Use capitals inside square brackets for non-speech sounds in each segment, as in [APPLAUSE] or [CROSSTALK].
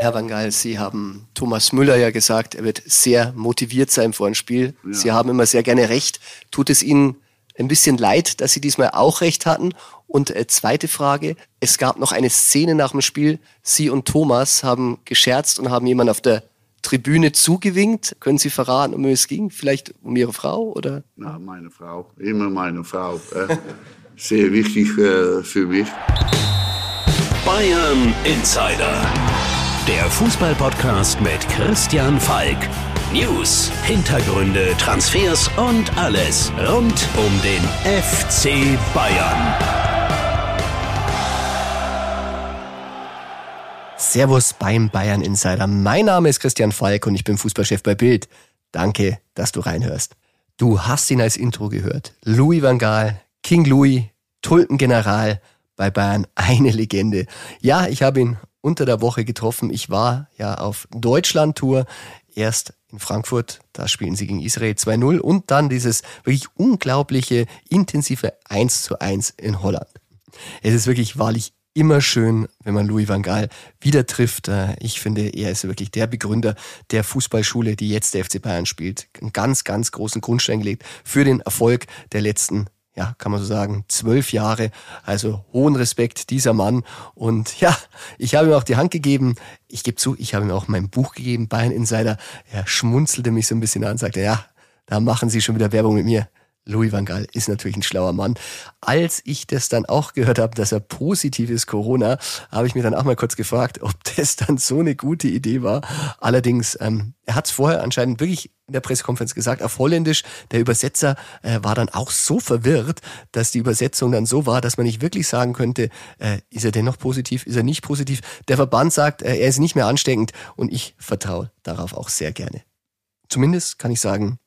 Herr Van Gaal, Sie haben Thomas Müller ja gesagt, er wird sehr motiviert sein vor ein Spiel. Ja. Sie haben immer sehr gerne recht. Tut es Ihnen ein bisschen leid, dass Sie diesmal auch recht hatten? Und äh, zweite Frage, es gab noch eine Szene nach dem Spiel. Sie und Thomas haben gescherzt und haben jemanden auf der Tribüne zugewinkt. Können Sie verraten, um wen es ging? Vielleicht um Ihre Frau oder? Na, meine Frau. Immer meine Frau. Äh, sehr wichtig äh, für mich. Bayern Insider der Fußballpodcast mit Christian Falk. News, Hintergründe, Transfers und alles rund um den FC Bayern. Servus beim Bayern Insider. Mein Name ist Christian Falk und ich bin Fußballchef bei Bild. Danke, dass du reinhörst. Du hast ihn als Intro gehört. Louis van Gaal, King Louis, Tulpengeneral, bei Bayern eine Legende. Ja, ich habe ihn unter der Woche getroffen. Ich war ja auf Deutschland-Tour. Erst in Frankfurt, da spielen sie gegen Israel 2-0 und dann dieses wirklich unglaubliche, intensive 1 zu 1 in Holland. Es ist wirklich wahrlich immer schön, wenn man Louis van Gaal wieder trifft. Äh, ich finde, er ist wirklich der Begründer der Fußballschule, die jetzt der FC Bayern spielt. Einen ganz, ganz großen Grundstein gelegt für den Erfolg der letzten ja, kann man so sagen, zwölf Jahre. Also hohen Respekt dieser Mann. Und ja, ich habe ihm auch die Hand gegeben. Ich gebe zu, ich habe ihm auch mein Buch gegeben, Bayern Insider. Er schmunzelte mich so ein bisschen an sagte, ja, da machen Sie schon wieder Werbung mit mir. Louis van Gaal ist natürlich ein schlauer Mann. Als ich das dann auch gehört habe, dass er positiv ist, Corona, habe ich mir dann auch mal kurz gefragt, ob [LAUGHS] das dann so eine gute Idee war. Allerdings, ähm, er hat es vorher anscheinend wirklich in der Pressekonferenz gesagt, auf Holländisch. Der Übersetzer äh, war dann auch so verwirrt, dass die Übersetzung dann so war, dass man nicht wirklich sagen könnte, äh, ist er denn noch positiv, ist er nicht positiv. Der Verband sagt, äh, er ist nicht mehr ansteckend und ich vertraue darauf auch sehr gerne. Zumindest kann ich sagen,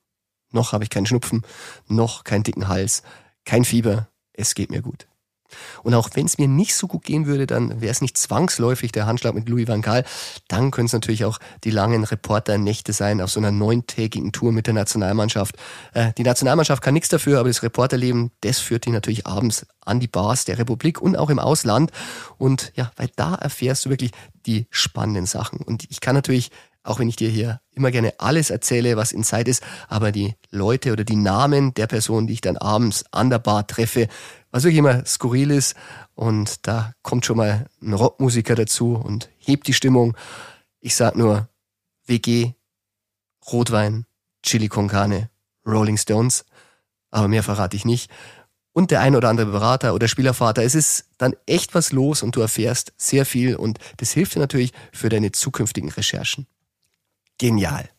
noch habe ich keinen Schnupfen, noch keinen dicken Hals, kein Fieber. Es geht mir gut. Und auch wenn es mir nicht so gut gehen würde, dann wäre es nicht zwangsläufig der Handschlag mit Louis van Gaal. Dann können es natürlich auch die langen Reporternächte sein auf so einer neuntägigen Tour mit der Nationalmannschaft. Äh, die Nationalmannschaft kann nichts dafür, aber das Reporterleben, das führt die natürlich abends an die Bars der Republik und auch im Ausland. Und ja, weil da erfährst du wirklich die spannenden Sachen. Und ich kann natürlich auch wenn ich dir hier immer gerne alles erzähle, was in Zeit ist, aber die Leute oder die Namen der Personen, die ich dann abends an der Bar treffe, was wirklich immer skurril ist und da kommt schon mal ein Rockmusiker dazu und hebt die Stimmung. Ich sag nur WG, Rotwein, Chili con Carne, Rolling Stones, aber mehr verrate ich nicht. Und der ein oder andere Berater oder Spielervater. Es ist dann echt was los und du erfährst sehr viel und das hilft dir natürlich für deine zukünftigen Recherchen. Genial.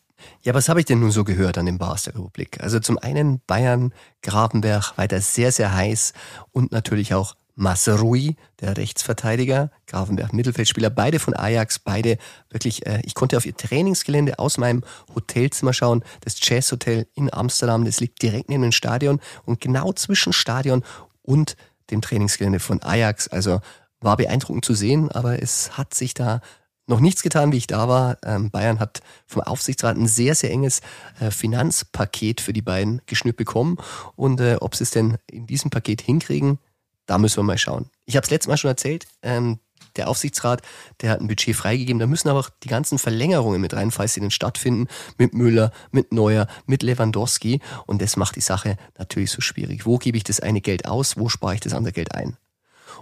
Ja, was habe ich denn nun so gehört an den Bars der Republik? Also zum einen Bayern, Grabenberg, weiter sehr, sehr heiß und natürlich auch Masrui, der Rechtsverteidiger, Grafenberg Mittelfeldspieler, beide von Ajax, beide wirklich, äh, ich konnte auf ihr Trainingsgelände aus meinem Hotelzimmer schauen, das Chess Hotel in Amsterdam, das liegt direkt neben dem Stadion und genau zwischen Stadion und dem Trainingsgelände von Ajax, also war beeindruckend zu sehen, aber es hat sich da noch nichts getan, wie ich da war. Ähm, Bayern hat vom Aufsichtsrat ein sehr, sehr enges äh, Finanzpaket für die beiden geschnürt bekommen. Und äh, ob sie es denn in diesem Paket hinkriegen, da müssen wir mal schauen. Ich habe es letztes Mal schon erzählt, ähm, der Aufsichtsrat, der hat ein Budget freigegeben. Da müssen aber auch die ganzen Verlängerungen mit rein, falls sie denn stattfinden. Mit Müller, mit Neuer, mit Lewandowski. Und das macht die Sache natürlich so schwierig. Wo gebe ich das eine Geld aus? Wo spare ich das andere Geld ein?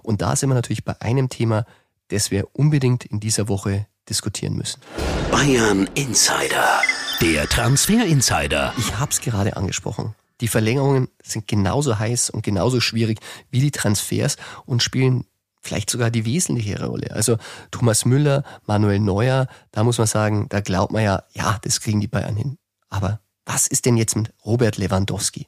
Und da sind wir natürlich bei einem Thema, das wir unbedingt in dieser Woche diskutieren müssen. Bayern Insider. Der Transfer Insider. Ich habe es gerade angesprochen. Die Verlängerungen sind genauso heiß und genauso schwierig wie die Transfers und spielen vielleicht sogar die wesentliche Rolle. Also Thomas Müller, Manuel Neuer, da muss man sagen, da glaubt man ja, ja, das kriegen die Bayern hin. Aber was ist denn jetzt mit Robert Lewandowski?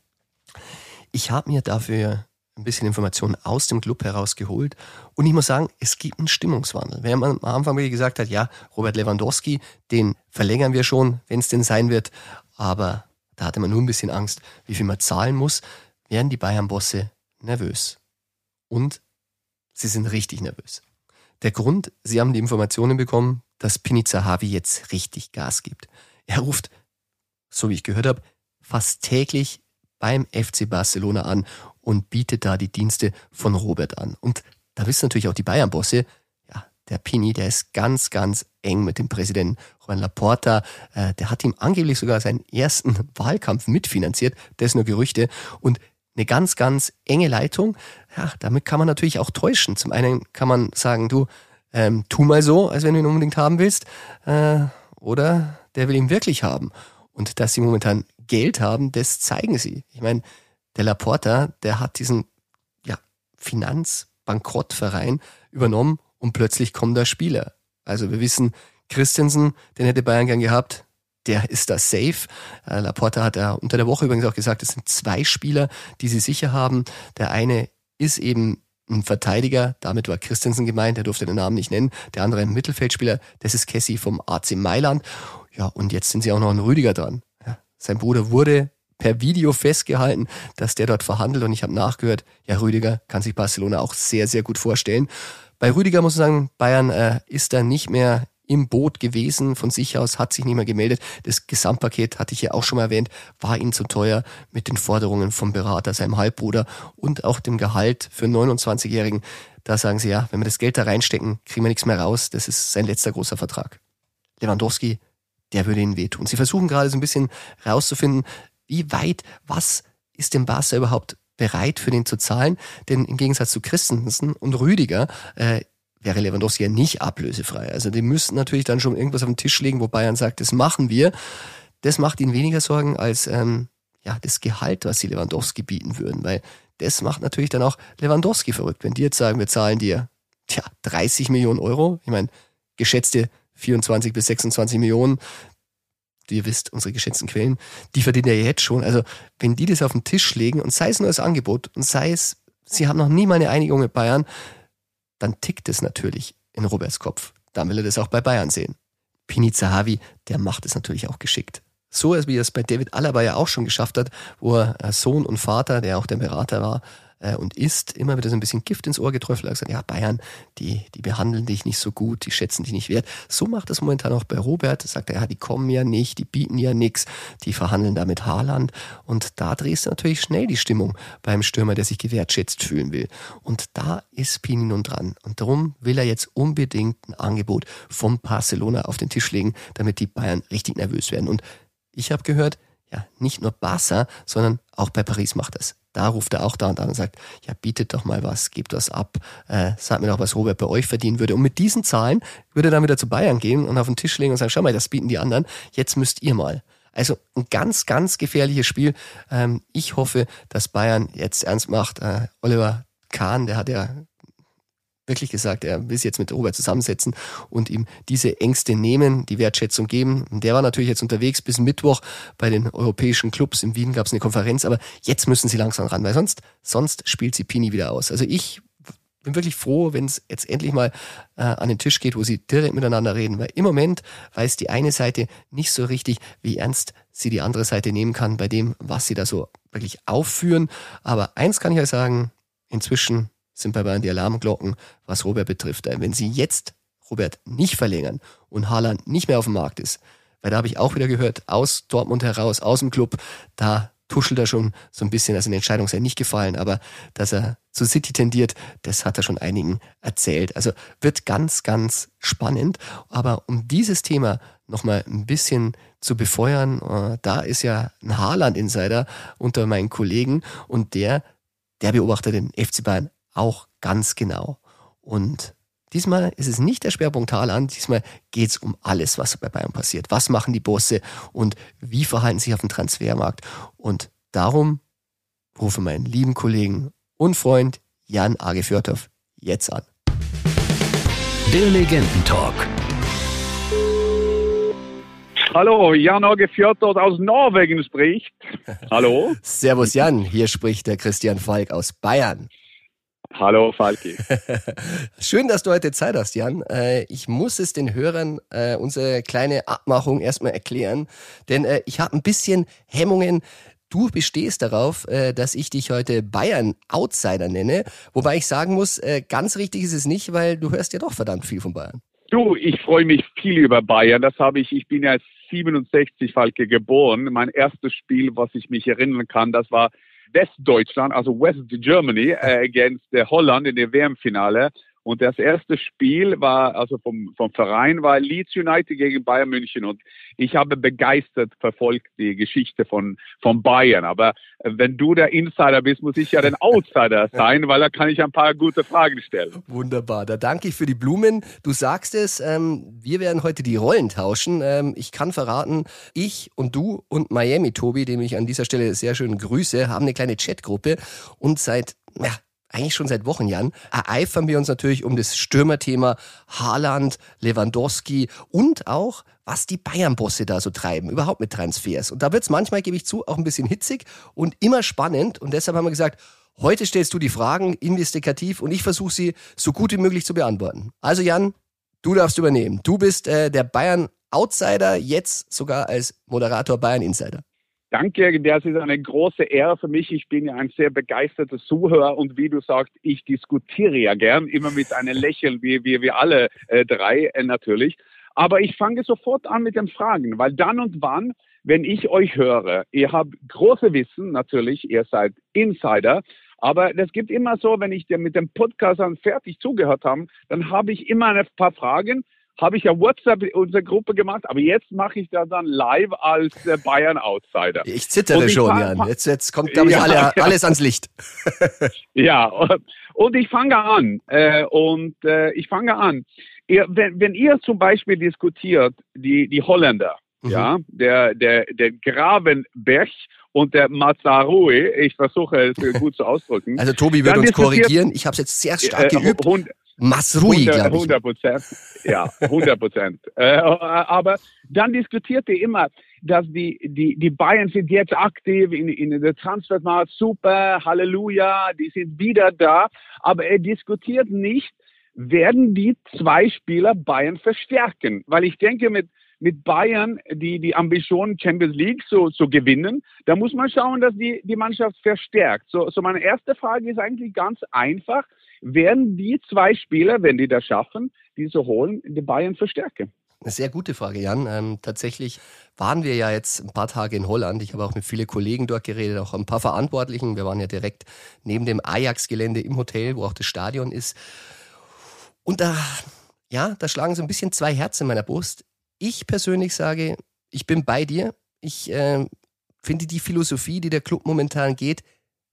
Ich habe mir dafür ein bisschen Informationen aus dem Club herausgeholt. Und ich muss sagen, es gibt einen Stimmungswandel. Wer am Anfang wirklich gesagt hat, ja, Robert Lewandowski, den verlängern wir schon, wenn es denn sein wird. Aber da hatte man nur ein bisschen Angst, wie viel man zahlen muss, werden die Bayern-Bosse nervös. Und sie sind richtig nervös. Der Grund, sie haben die Informationen bekommen, dass Piniza Havi jetzt richtig Gas gibt. Er ruft, so wie ich gehört habe, fast täglich beim FC Barcelona an und bietet da die Dienste von Robert an. Und da wissen natürlich auch die Bayern-Bosse, ja, der Pini, der ist ganz, ganz eng mit dem Präsidenten Juan Laporta. Äh, der hat ihm angeblich sogar seinen ersten [LAUGHS] Wahlkampf mitfinanziert. Das nur Gerüchte. Und eine ganz, ganz enge Leitung. Ja, damit kann man natürlich auch täuschen. Zum einen kann man sagen, du, ähm, tu mal so, als wenn du ihn unbedingt haben willst. Äh, oder der will ihn wirklich haben. Und dass sie momentan Geld haben, das zeigen sie. Ich meine, der Laporta, der hat diesen ja, Finanzbankrottverein übernommen und plötzlich kommen da Spieler. Also wir wissen, Christensen, den hätte Bayern gern gehabt, der ist da safe. Äh, Laporta hat ja unter der Woche übrigens auch gesagt, es sind zwei Spieler, die sie sicher haben. Der eine ist eben ein Verteidiger, damit war Christensen gemeint, er durfte den Namen nicht nennen. Der andere ein Mittelfeldspieler, das ist Cassie vom AC Mailand. Ja, und jetzt sind sie auch noch an Rüdiger dran. Ja, sein Bruder wurde per Video festgehalten, dass der dort verhandelt und ich habe nachgehört, ja, Rüdiger kann sich Barcelona auch sehr, sehr gut vorstellen. Bei Rüdiger muss man sagen, Bayern äh, ist da nicht mehr im Boot gewesen, von sich aus hat sich nicht mehr gemeldet. Das Gesamtpaket, hatte ich ja auch schon mal erwähnt, war ihm zu teuer mit den Forderungen vom Berater, seinem Halbbruder und auch dem Gehalt für 29-Jährigen. Da sagen sie ja, wenn wir das Geld da reinstecken, kriegen wir nichts mehr raus. Das ist sein letzter großer Vertrag. Lewandowski, der würde ihnen wehtun. Sie versuchen gerade so ein bisschen rauszufinden, wie weit, was ist dem Barca überhaupt bereit für den zu zahlen? Denn im Gegensatz zu Christensen und Rüdiger äh, wäre Lewandowski ja nicht ablösefrei. Also die müssten natürlich dann schon irgendwas auf den Tisch legen, wo Bayern sagt, das machen wir. Das macht ihnen weniger Sorgen als ähm, ja das Gehalt, was sie Lewandowski bieten würden, weil das macht natürlich dann auch Lewandowski verrückt. Wenn die jetzt sagen, wir zahlen dir tja, 30 Millionen Euro, ich meine, geschätzte 24 bis 26 Millionen, ihr wisst, unsere geschätzten Quellen, die verdient er jetzt schon. Also wenn die das auf den Tisch legen und sei es nur als Angebot und sei es, sie haben noch nie mal eine Einigung mit Bayern, dann tickt es natürlich in Roberts Kopf. Dann will er das auch bei Bayern sehen. Pini Zahavi, der macht es natürlich auch geschickt. So wie er es bei David Alaba ja auch schon geschafft hat, wo er Sohn und Vater, der auch der Berater war, äh, und ist immer wieder so ein bisschen Gift ins Ohr getröffelt. Er hat gesagt, ja, Bayern, die, die behandeln dich nicht so gut, die schätzen dich nicht wert. So macht es momentan auch bei Robert. Sagt er, ja, die kommen ja nicht, die bieten ja nichts, die verhandeln da mit Haaland. Und da drehst du natürlich schnell die Stimmung beim Stürmer, der sich gewertschätzt fühlen will. Und da ist Pini nun dran. Und darum will er jetzt unbedingt ein Angebot vom Barcelona auf den Tisch legen, damit die Bayern richtig nervös werden. Und ich habe gehört, ja, nicht nur Barca, sondern auch bei Paris macht das. Da ruft er auch da und an und sagt, ja, bietet doch mal was, gebt was ab, äh, sagt mir doch, was Robert bei euch verdienen würde. Und mit diesen Zahlen würde er dann wieder zu Bayern gehen und auf den Tisch legen und sagen, schau mal, das bieten die anderen, jetzt müsst ihr mal. Also ein ganz, ganz gefährliches Spiel. Ähm, ich hoffe, dass Bayern jetzt ernst macht. Äh, Oliver Kahn, der hat ja wirklich gesagt, er will sich jetzt mit Robert zusammensetzen und ihm diese Ängste nehmen, die Wertschätzung geben. Und der war natürlich jetzt unterwegs bis Mittwoch bei den europäischen Clubs. In Wien gab es eine Konferenz, aber jetzt müssen sie langsam ran, weil sonst, sonst spielt sie Pini wieder aus. Also ich bin wirklich froh, wenn es jetzt endlich mal äh, an den Tisch geht, wo sie direkt miteinander reden, weil im Moment weiß die eine Seite nicht so richtig, wie ernst sie die andere Seite nehmen kann bei dem, was sie da so wirklich aufführen. Aber eins kann ich euch sagen, inzwischen sind bei Bayern die Alarmglocken, was Robert betrifft. Wenn sie jetzt Robert nicht verlängern und Haaland nicht mehr auf dem Markt ist, weil da habe ich auch wieder gehört, aus Dortmund heraus, aus dem Club, da tuschelt er schon so ein bisschen, also eine Entscheidung sei nicht gefallen, aber dass er zu City tendiert, das hat er schon einigen erzählt. Also wird ganz, ganz spannend. Aber um dieses Thema nochmal ein bisschen zu befeuern, äh, da ist ja ein Haaland-Insider unter meinen Kollegen und der, der beobachtet den FC Bayern auch ganz genau. Und diesmal ist es nicht der Schwerpunkt Haaland, diesmal geht es um alles, was bei Bayern passiert. Was machen die Bosse und wie verhalten sie sich auf dem Transfermarkt? Und darum rufe meinen lieben Kollegen und Freund Jan Age Fjordhoff jetzt an. Der Legendentalk. Hallo, Jan Age Fjordhoff aus Norwegen spricht. Hallo. [LAUGHS] Servus Jan, hier spricht der Christian Falk aus Bayern. Hallo Falki. [LAUGHS] Schön, dass du heute Zeit hast, Jan. Äh, ich muss es den Hörern äh, unsere kleine Abmachung erstmal erklären, denn äh, ich habe ein bisschen Hemmungen. Du bestehst darauf, dass ich dich heute Bayern Outsider nenne, wobei ich sagen muss, ganz richtig ist es nicht, weil du hörst ja doch verdammt viel von Bayern. Du, ich freue mich viel über Bayern. Das habe ich, ich bin ja 67 Falke geboren. Mein erstes Spiel, was ich mich erinnern kann, das war Westdeutschland, also West Germany, äh, [LAUGHS] against äh, Holland in der WM-Finale. Und das erste Spiel war, also vom, vom Verein, war Leeds United gegen Bayern München. Und ich habe begeistert verfolgt die Geschichte von, von Bayern. Aber äh, wenn du der Insider bist, muss ich ja den [LAUGHS] Outsider sein, weil da kann ich ein paar gute Fragen stellen. Wunderbar. Da danke ich für die Blumen. Du sagst es, ähm, wir werden heute die Rollen tauschen. Ähm, ich kann verraten, ich und du und Miami Tobi, dem ich an dieser Stelle sehr schön grüße, haben eine kleine Chatgruppe und seit ja, eigentlich schon seit Wochen, Jan, ereifern wir uns natürlich um das Stürmerthema Haaland, Lewandowski und auch, was die Bayern-Bosse da so treiben, überhaupt mit Transfers. Und da wird es manchmal, gebe ich zu, auch ein bisschen hitzig und immer spannend. Und deshalb haben wir gesagt, heute stellst du die Fragen investigativ und ich versuche sie so gut wie möglich zu beantworten. Also Jan, du darfst übernehmen. Du bist äh, der Bayern-Outsider, jetzt sogar als Moderator Bayern-Insider. Danke, das ist eine große Ehre für mich. Ich bin ja ein sehr begeisterter Zuhörer und wie du sagst, ich diskutiere ja gern, immer mit einem Lächeln, wie, wie wir alle äh, drei äh, natürlich. Aber ich fange sofort an mit den Fragen, weil dann und wann, wenn ich euch höre, ihr habt große Wissen, natürlich, ihr seid Insider, aber das gibt immer so, wenn ich dir mit dem Podcast dann fertig zugehört habe, dann habe ich immer ein paar Fragen, habe ich ja WhatsApp unsere Gruppe gemacht, aber jetzt mache ich das dann live als äh, Bayern Outsider. Ich zittere ich schon, Jan. Jetzt, jetzt kommt, glaube ich, ja, alle, ja. [LAUGHS] alles ans Licht. [LAUGHS] ja, und ich fange an. Äh, und äh, ich fange an. Ihr, wenn, wenn ihr zum Beispiel diskutiert, die, die Holländer, mhm. ja, der, der, der Gravenberg und der Mazarui, ich versuche es [LAUGHS] gut zu ausdrücken. Also Tobi wird uns korrigieren. Ich habe es jetzt sehr stark äh, geübt. Masrui, glaube ich. 100 Prozent, ja, 100 Prozent. [LAUGHS] äh, aber dann diskutiert er immer, dass die, die, die Bayern sind jetzt aktiv in, in der Transfermarkt, super, Halleluja, die sind wieder da. Aber er diskutiert nicht, werden die zwei Spieler Bayern verstärken? Weil ich denke, mit, mit Bayern die, die Ambition, Champions League zu, zu gewinnen, da muss man schauen, dass die, die Mannschaft verstärkt. So, so meine erste Frage ist eigentlich ganz einfach werden die zwei Spieler, wenn die das schaffen, die zu holen, die Bayern verstärken? Eine sehr gute Frage, Jan. Ähm, tatsächlich waren wir ja jetzt ein paar Tage in Holland. Ich habe auch mit vielen Kollegen dort geredet, auch ein paar Verantwortlichen. Wir waren ja direkt neben dem Ajax-Gelände im Hotel, wo auch das Stadion ist. Und da, ja, da schlagen so ein bisschen zwei Herzen in meiner Brust. Ich persönlich sage, ich bin bei dir. Ich äh, finde die Philosophie, die der Club momentan geht,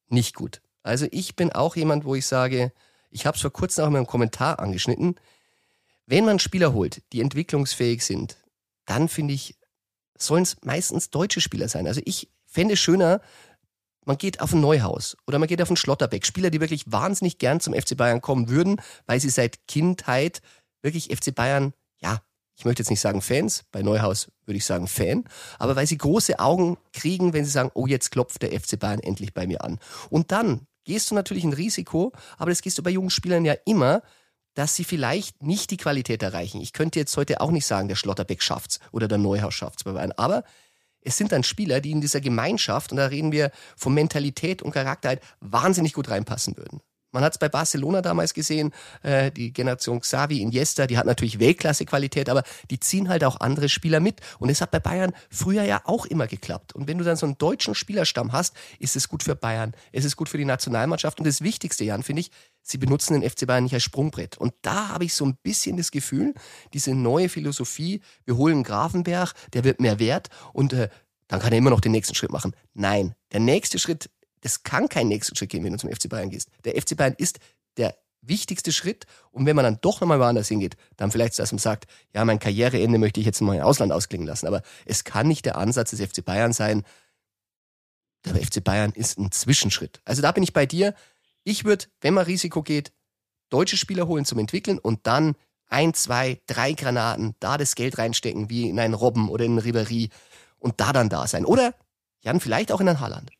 nicht gut. Also ich bin auch jemand, wo ich sage, ich habe es vor kurzem auch in meinem Kommentar angeschnitten. Wenn man Spieler holt, die entwicklungsfähig sind, dann finde ich, sollen es meistens deutsche Spieler sein. Also ich fände es schöner, man geht auf ein Neuhaus oder man geht auf ein Schlotterbeck. Spieler, die wirklich wahnsinnig gern zum FC Bayern kommen würden, weil sie seit Kindheit wirklich FC Bayern, ja, ich möchte jetzt nicht sagen Fans, bei Neuhaus würde ich sagen Fan, aber weil sie große Augen kriegen, wenn sie sagen, oh, jetzt klopft der FC Bayern endlich bei mir an. Und dann gehst du natürlich ein Risiko, aber das gehst du bei jungen Spielern ja immer, dass sie vielleicht nicht die Qualität erreichen. Ich könnte jetzt heute auch nicht sagen, der Schlotterbeck schafft's oder der Neuhaus schafft's bei Bayern, aber es sind dann Spieler, die in dieser Gemeinschaft, und da reden wir von Mentalität und Charakterheit, wahnsinnig gut reinpassen würden. Man hat es bei Barcelona damals gesehen, äh, die Generation Xavi, Iniesta, die hat natürlich Weltklasse-Qualität, aber die ziehen halt auch andere Spieler mit. Und es hat bei Bayern früher ja auch immer geklappt. Und wenn du dann so einen deutschen Spielerstamm hast, ist es gut für Bayern, es ist gut für die Nationalmannschaft. Und das Wichtigste, Jan, finde ich, sie benutzen den FC Bayern nicht als Sprungbrett. Und da habe ich so ein bisschen das Gefühl, diese neue Philosophie, wir holen Grafenberg, der wird mehr wert und äh, dann kann er immer noch den nächsten Schritt machen. Nein, der nächste Schritt das kann kein nächsten Schritt gehen, wenn du zum FC Bayern gehst. Der FC Bayern ist der wichtigste Schritt. Und wenn man dann doch nochmal woanders hingeht, dann vielleicht, dass man sagt, ja, mein Karriereende möchte ich jetzt mal im Ausland ausklingen lassen. Aber es kann nicht der Ansatz des FC Bayern sein. Der FC Bayern ist ein Zwischenschritt. Also da bin ich bei dir. Ich würde, wenn man Risiko geht, deutsche Spieler holen zum Entwickeln und dann ein, zwei, drei Granaten, da das Geld reinstecken, wie in einen Robben oder in einen Ribéry und da dann da sein. Oder, Jan, vielleicht auch in ein Haaland.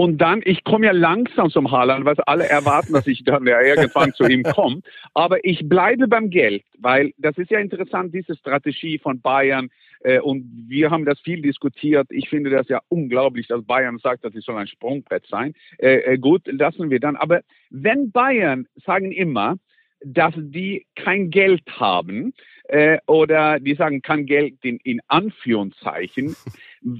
Und dann, ich komme ja langsam zum Haaland, was alle erwarten, dass ich dann ja irgendwann zu ihm komme. Aber ich bleibe beim Geld, weil das ist ja interessant, diese Strategie von Bayern. Äh, und wir haben das viel diskutiert. Ich finde das ja unglaublich, dass Bayern sagt, dass sie soll ein Sprungbrett sein. Äh, äh, gut, lassen wir dann. Aber wenn Bayern sagen immer, dass die kein Geld haben, äh, oder die sagen, kein Geld in, in Anführungszeichen.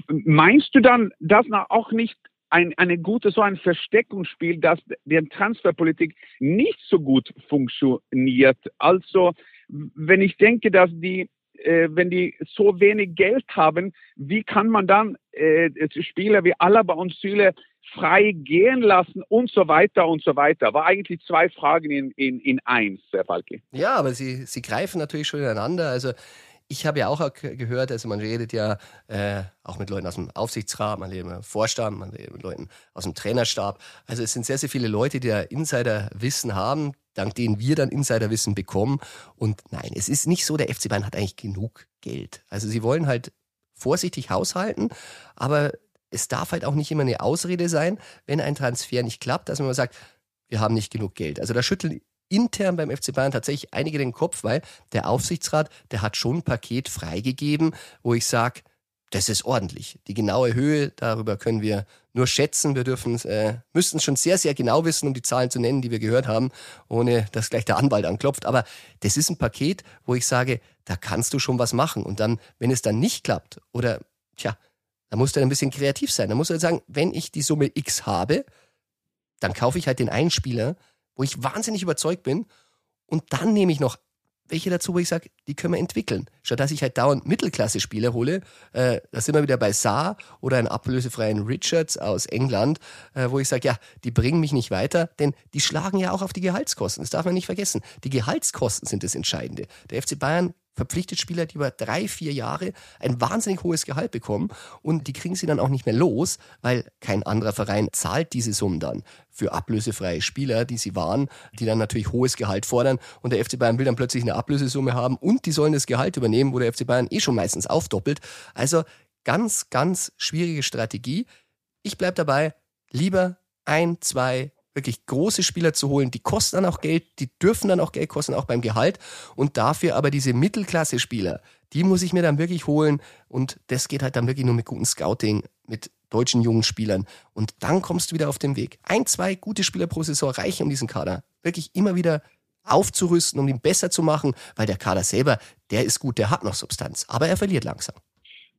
Meinst du dann, dass auch nicht ein, eine gute, so ein Versteckungsspiel, dass der Transferpolitik nicht so gut funktioniert. Also, wenn ich denke, dass die äh, wenn die so wenig Geld haben, wie kann man dann äh, Spieler wie Alaba und Süle frei gehen lassen und so weiter und so weiter. War eigentlich zwei Fragen in, in, in eins, Herr Falki. Ja, aber sie, sie greifen natürlich schon ineinander. Also ich habe ja auch gehört, also man redet ja äh, auch mit Leuten aus dem Aufsichtsrat, man redet mit Vorstand, man redet mit Leuten aus dem Trainerstab. Also es sind sehr, sehr viele Leute, die da Insiderwissen haben, dank denen wir dann Insiderwissen bekommen. Und nein, es ist nicht so, der FC Bayern hat eigentlich genug Geld. Also sie wollen halt vorsichtig haushalten, aber es darf halt auch nicht immer eine Ausrede sein, wenn ein Transfer nicht klappt, dass man sagt, wir haben nicht genug Geld. Also da schütteln intern beim FC Bayern tatsächlich einige den Kopf, weil der Aufsichtsrat, der hat schon ein Paket freigegeben, wo ich sage, das ist ordentlich. Die genaue Höhe, darüber können wir nur schätzen. Wir dürfen, äh, müssten schon sehr, sehr genau wissen, um die Zahlen zu nennen, die wir gehört haben, ohne dass gleich der Anwalt anklopft. Aber das ist ein Paket, wo ich sage, da kannst du schon was machen. Und dann, wenn es dann nicht klappt oder, tja, da musst du ein bisschen kreativ sein. Da musst du halt sagen, wenn ich die Summe X habe, dann kaufe ich halt den einen Spieler, wo ich wahnsinnig überzeugt bin. Und dann nehme ich noch welche dazu, wo ich sage, die können wir entwickeln. Statt dass ich halt dauernd Mittelklasse-Spieler hole, äh, da sind wir wieder bei Saar oder einen ablösefreien Richards aus England, äh, wo ich sage, ja, die bringen mich nicht weiter, denn die schlagen ja auch auf die Gehaltskosten. Das darf man nicht vergessen. Die Gehaltskosten sind das Entscheidende. Der FC Bayern verpflichtet Spieler, die über drei, vier Jahre ein wahnsinnig hohes Gehalt bekommen und die kriegen sie dann auch nicht mehr los, weil kein anderer Verein zahlt diese Summen dann für ablösefreie Spieler, die sie waren, die dann natürlich hohes Gehalt fordern und der FC Bayern will dann plötzlich eine Ablösesumme haben und die sollen das Gehalt übernehmen, wo der FC Bayern eh schon meistens aufdoppelt. Also ganz, ganz schwierige Strategie. Ich bleibe dabei, lieber ein, zwei wirklich große Spieler zu holen, die kosten dann auch Geld, die dürfen dann auch Geld kosten, auch beim Gehalt. Und dafür aber diese Mittelklasse-Spieler, die muss ich mir dann wirklich holen. Und das geht halt dann wirklich nur mit gutem Scouting, mit deutschen jungen Spielern. Und dann kommst du wieder auf den Weg. Ein, zwei gute Spieler pro Saison reichen, um diesen Kader wirklich immer wieder aufzurüsten, um ihn besser zu machen, weil der Kader selber, der ist gut, der hat noch Substanz, aber er verliert langsam.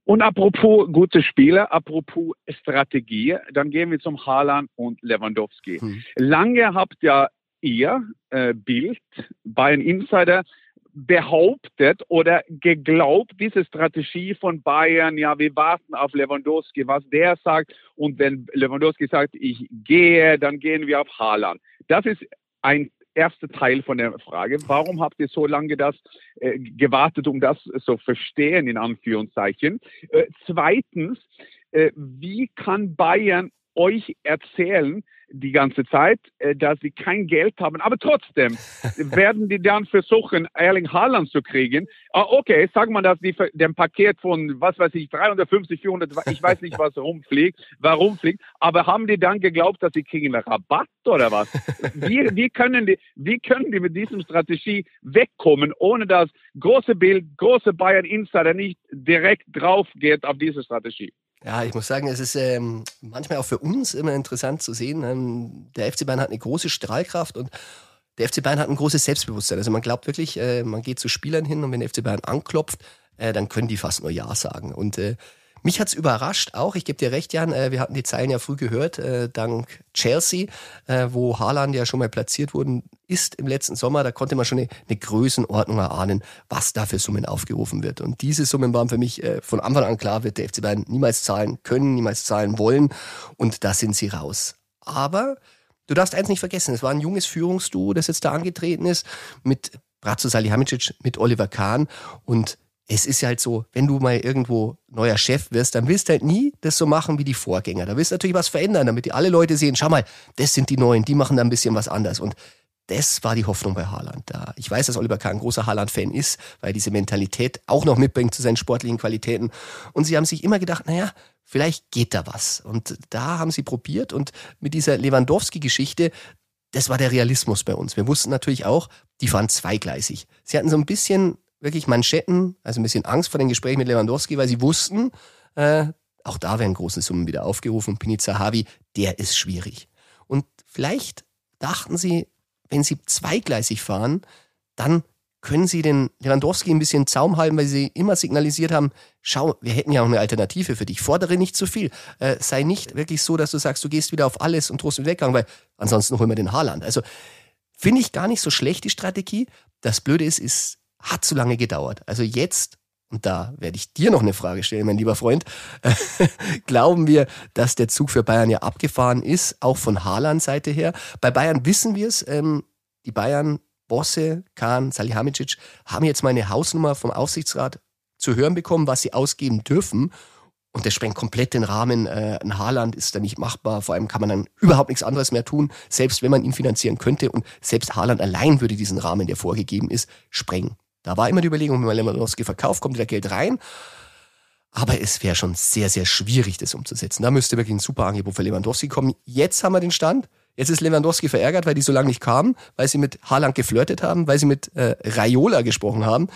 Und apropos gute Spieler, apropos Strategie, dann gehen wir zum Haaland und Lewandowski. Hm. Lange habt ja ihr, äh, Bild, Bayern Insider, behauptet oder geglaubt, diese Strategie von Bayern, ja, wir warten auf Lewandowski, was der sagt. Und wenn Lewandowski sagt, ich gehe, dann gehen wir auf Haaland. Das ist ein erste Teil von der Frage. Warum habt ihr so lange das äh, gewartet, um das zu verstehen, in Anführungszeichen? Äh, zweitens, äh, wie kann Bayern euch erzählen, die ganze Zeit, äh, dass sie kein Geld haben. Aber trotzdem [LAUGHS] werden die dann versuchen, Erling Haaland zu kriegen. Ah, okay, sagen wir, dass die dem Paket von, was weiß ich, 350, 400, ich weiß nicht, was rumfliegt, warum fliegt, aber haben die dann geglaubt, dass sie kriegen einen Rabatt oder was? Wie, wie, können die, wie können die mit diesem Strategie wegkommen, ohne dass große Bild, große Bayern Insider nicht direkt drauf geht auf diese Strategie? Ja, ich muss sagen, es ist ähm, manchmal auch für uns immer interessant zu sehen. Ähm, der FC Bayern hat eine große Strahlkraft und der FC Bayern hat ein großes Selbstbewusstsein. Also man glaubt wirklich, äh, man geht zu Spielern hin und wenn der FC Bayern anklopft, äh, dann können die fast nur Ja sagen. Und äh, mich hat's überrascht auch, ich gebe dir recht, Jan, äh, wir hatten die Zeilen ja früh gehört, äh, dank Chelsea, äh, wo Haaland ja schon mal platziert worden ist im letzten Sommer, da konnte man schon eine, eine Größenordnung erahnen, was da für Summen aufgerufen wird. Und diese Summen waren für mich von Anfang an klar, wird der FC Bayern niemals zahlen können, niemals zahlen wollen und da sind sie raus. Aber du darfst eins nicht vergessen, es war ein junges Führungsduo, das jetzt da angetreten ist, mit Bratzo Salihamidzic, mit Oliver Kahn und es ist halt so, wenn du mal irgendwo neuer Chef wirst, dann willst du halt nie das so machen wie die Vorgänger. Da willst du natürlich was verändern, damit die alle Leute sehen, schau mal, das sind die Neuen, die machen da ein bisschen was anders. Und das war die Hoffnung bei Haaland da. Ich weiß, dass Oliver Kahn ein großer Haaland-Fan ist, weil diese Mentalität auch noch mitbringt zu seinen sportlichen Qualitäten. Und sie haben sich immer gedacht, naja, vielleicht geht da was. Und da haben sie probiert und mit dieser Lewandowski-Geschichte, das war der Realismus bei uns. Wir wussten natürlich auch, die fahren zweigleisig. Sie hatten so ein bisschen wirklich Manschetten, also ein bisschen Angst vor den Gesprächen mit Lewandowski, weil sie wussten, äh, auch da werden große Summen wieder aufgerufen. Piniza Havi, der ist schwierig. Und vielleicht dachten sie, wenn sie zweigleisig fahren, dann können Sie den Lewandowski ein bisschen Zaum halten, weil Sie immer signalisiert haben, schau, wir hätten ja auch eine Alternative für dich. Fordere nicht zu viel. Äh, sei nicht wirklich so, dass du sagst, du gehst wieder auf alles und drohst mit Weggang, weil ansonsten holen wir den Haaland. Also finde ich gar nicht so schlecht, die Strategie. Das Blöde ist, es hat zu lange gedauert. Also jetzt und da werde ich dir noch eine Frage stellen, mein lieber Freund, [LAUGHS] glauben wir, dass der Zug für Bayern ja abgefahren ist, auch von Haaland Seite her. Bei Bayern wissen wir es, ähm, die Bayern Bosse, Kahn, Salihamidzic haben jetzt mal eine Hausnummer vom Aufsichtsrat zu hören bekommen, was sie ausgeben dürfen. Und das sprengt komplett den Rahmen. Äh, ein Haaland ist da nicht machbar. Vor allem kann man dann überhaupt nichts anderes mehr tun, selbst wenn man ihn finanzieren könnte. Und selbst Haaland allein würde diesen Rahmen, der vorgegeben ist, sprengen. Da war immer die Überlegung, wenn man Lewandowski verkauft, kommt wieder Geld rein. Aber es wäre schon sehr, sehr schwierig, das umzusetzen. Da müsste wirklich ein super Angebot für Lewandowski kommen. Jetzt haben wir den Stand. Jetzt ist Lewandowski verärgert, weil die so lange nicht kamen, weil sie mit Haaland geflirtet haben, weil sie mit äh, Raiola gesprochen haben.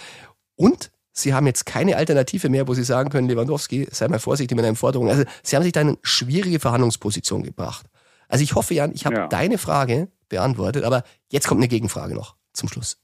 Und sie haben jetzt keine Alternative mehr, wo sie sagen können, Lewandowski, sei mal vorsichtig mit deinen Forderungen. Also sie haben sich da in eine schwierige Verhandlungsposition gebracht. Also ich hoffe, Jan, ich habe ja. deine Frage beantwortet, aber jetzt kommt eine Gegenfrage noch zum Schluss.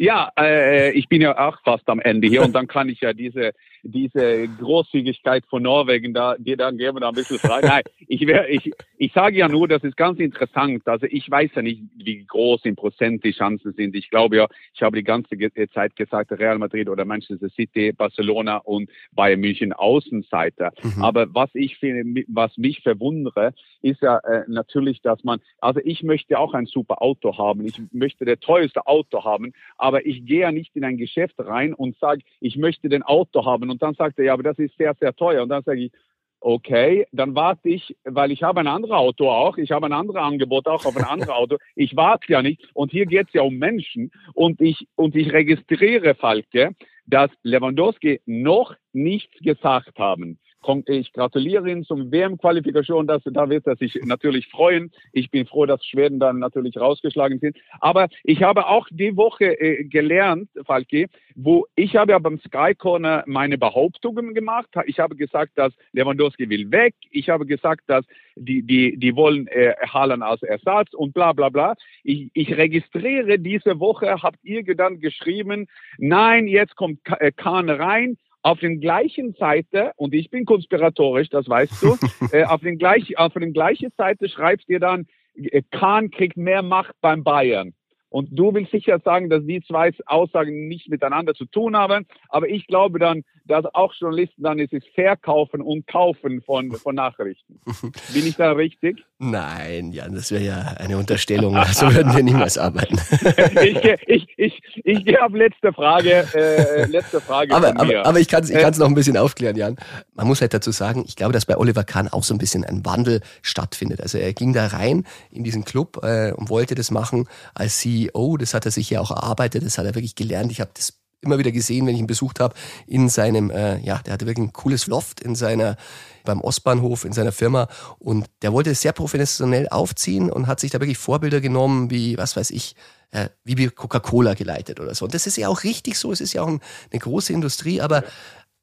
Ja, äh, ich bin ja auch fast am Ende hier und dann kann ich ja diese diese Großzügigkeit von Norwegen, da, die dann geben wir da ein bisschen frei. Nein, ich, wär, ich, ich sage ja nur, das ist ganz interessant. Also ich weiß ja nicht, wie groß in Prozent die Chancen sind. Ich glaube ja, ich habe die ganze Zeit gesagt, Real Madrid oder Manchester City, Barcelona und Bayern München Außenseiter. Mhm. Aber was ich finde, was mich verwundere, ist ja äh, natürlich, dass man, also ich möchte auch ein super Auto haben. Ich möchte der teuerste Auto haben, aber ich gehe ja nicht in ein Geschäft rein und sage, ich möchte den Auto haben und dann sagt er, ja, aber das ist sehr, sehr teuer. Und dann sage ich, okay, dann warte ich, weil ich habe ein anderes Auto auch, ich habe ein anderes Angebot auch auf ein [LAUGHS] anderes Auto. Ich warte ja nicht. Und hier geht es ja um Menschen. Und ich, und ich registriere, Falke, dass Lewandowski noch nichts gesagt haben. Ich gratuliere Ihnen zum WM-Qualifikation. Da wird er sich natürlich freuen. Ich bin froh, dass Schweden dann natürlich rausgeschlagen sind. Aber ich habe auch die Woche äh, gelernt, Falki, wo ich habe ja beim Sky Corner meine Behauptungen gemacht. Ich habe gesagt, dass Lewandowski will weg. Ich habe gesagt, dass die, die, die wollen äh, Haaland als Ersatz und bla bla bla. Ich, ich registriere diese Woche, habt ihr dann geschrieben, nein, jetzt kommt äh, Kahn rein auf den gleichen Seite, und ich bin konspiratorisch, das weißt du, [LAUGHS] äh, auf, den gleich, auf den gleichen Seite schreibst ihr dann, äh, Kahn kriegt mehr Macht beim Bayern. Und du willst sicher sagen, dass die zwei Aussagen nicht miteinander zu tun haben. Aber ich glaube dann, dass auch Journalisten dann ist es Verkaufen und Kaufen von, von Nachrichten. [LAUGHS] Bin ich da richtig? Nein, Jan, das wäre ja eine Unterstellung. So würden wir niemals arbeiten. [LAUGHS] ich gehe ich, ich, ich geh auf letzte Frage. Äh, letzte Frage aber, aber, aber, ich kann es ich kann's noch ein bisschen aufklären, Jan. Man muss halt dazu sagen, ich glaube, dass bei Oliver Kahn auch so ein bisschen ein Wandel stattfindet. Also er ging da rein in diesen Club äh, und wollte das machen als CEO. Das hat er sich ja auch erarbeitet. Das hat er wirklich gelernt. Ich habe das immer wieder gesehen, wenn ich ihn besucht habe, in seinem, äh, ja, der hatte wirklich ein cooles Loft in seiner, beim Ostbahnhof, in seiner Firma und der wollte es sehr professionell aufziehen und hat sich da wirklich Vorbilder genommen, wie, was weiß ich, äh, wie Coca-Cola geleitet oder so. Und das ist ja auch richtig so, es ist ja auch ein, eine große Industrie, aber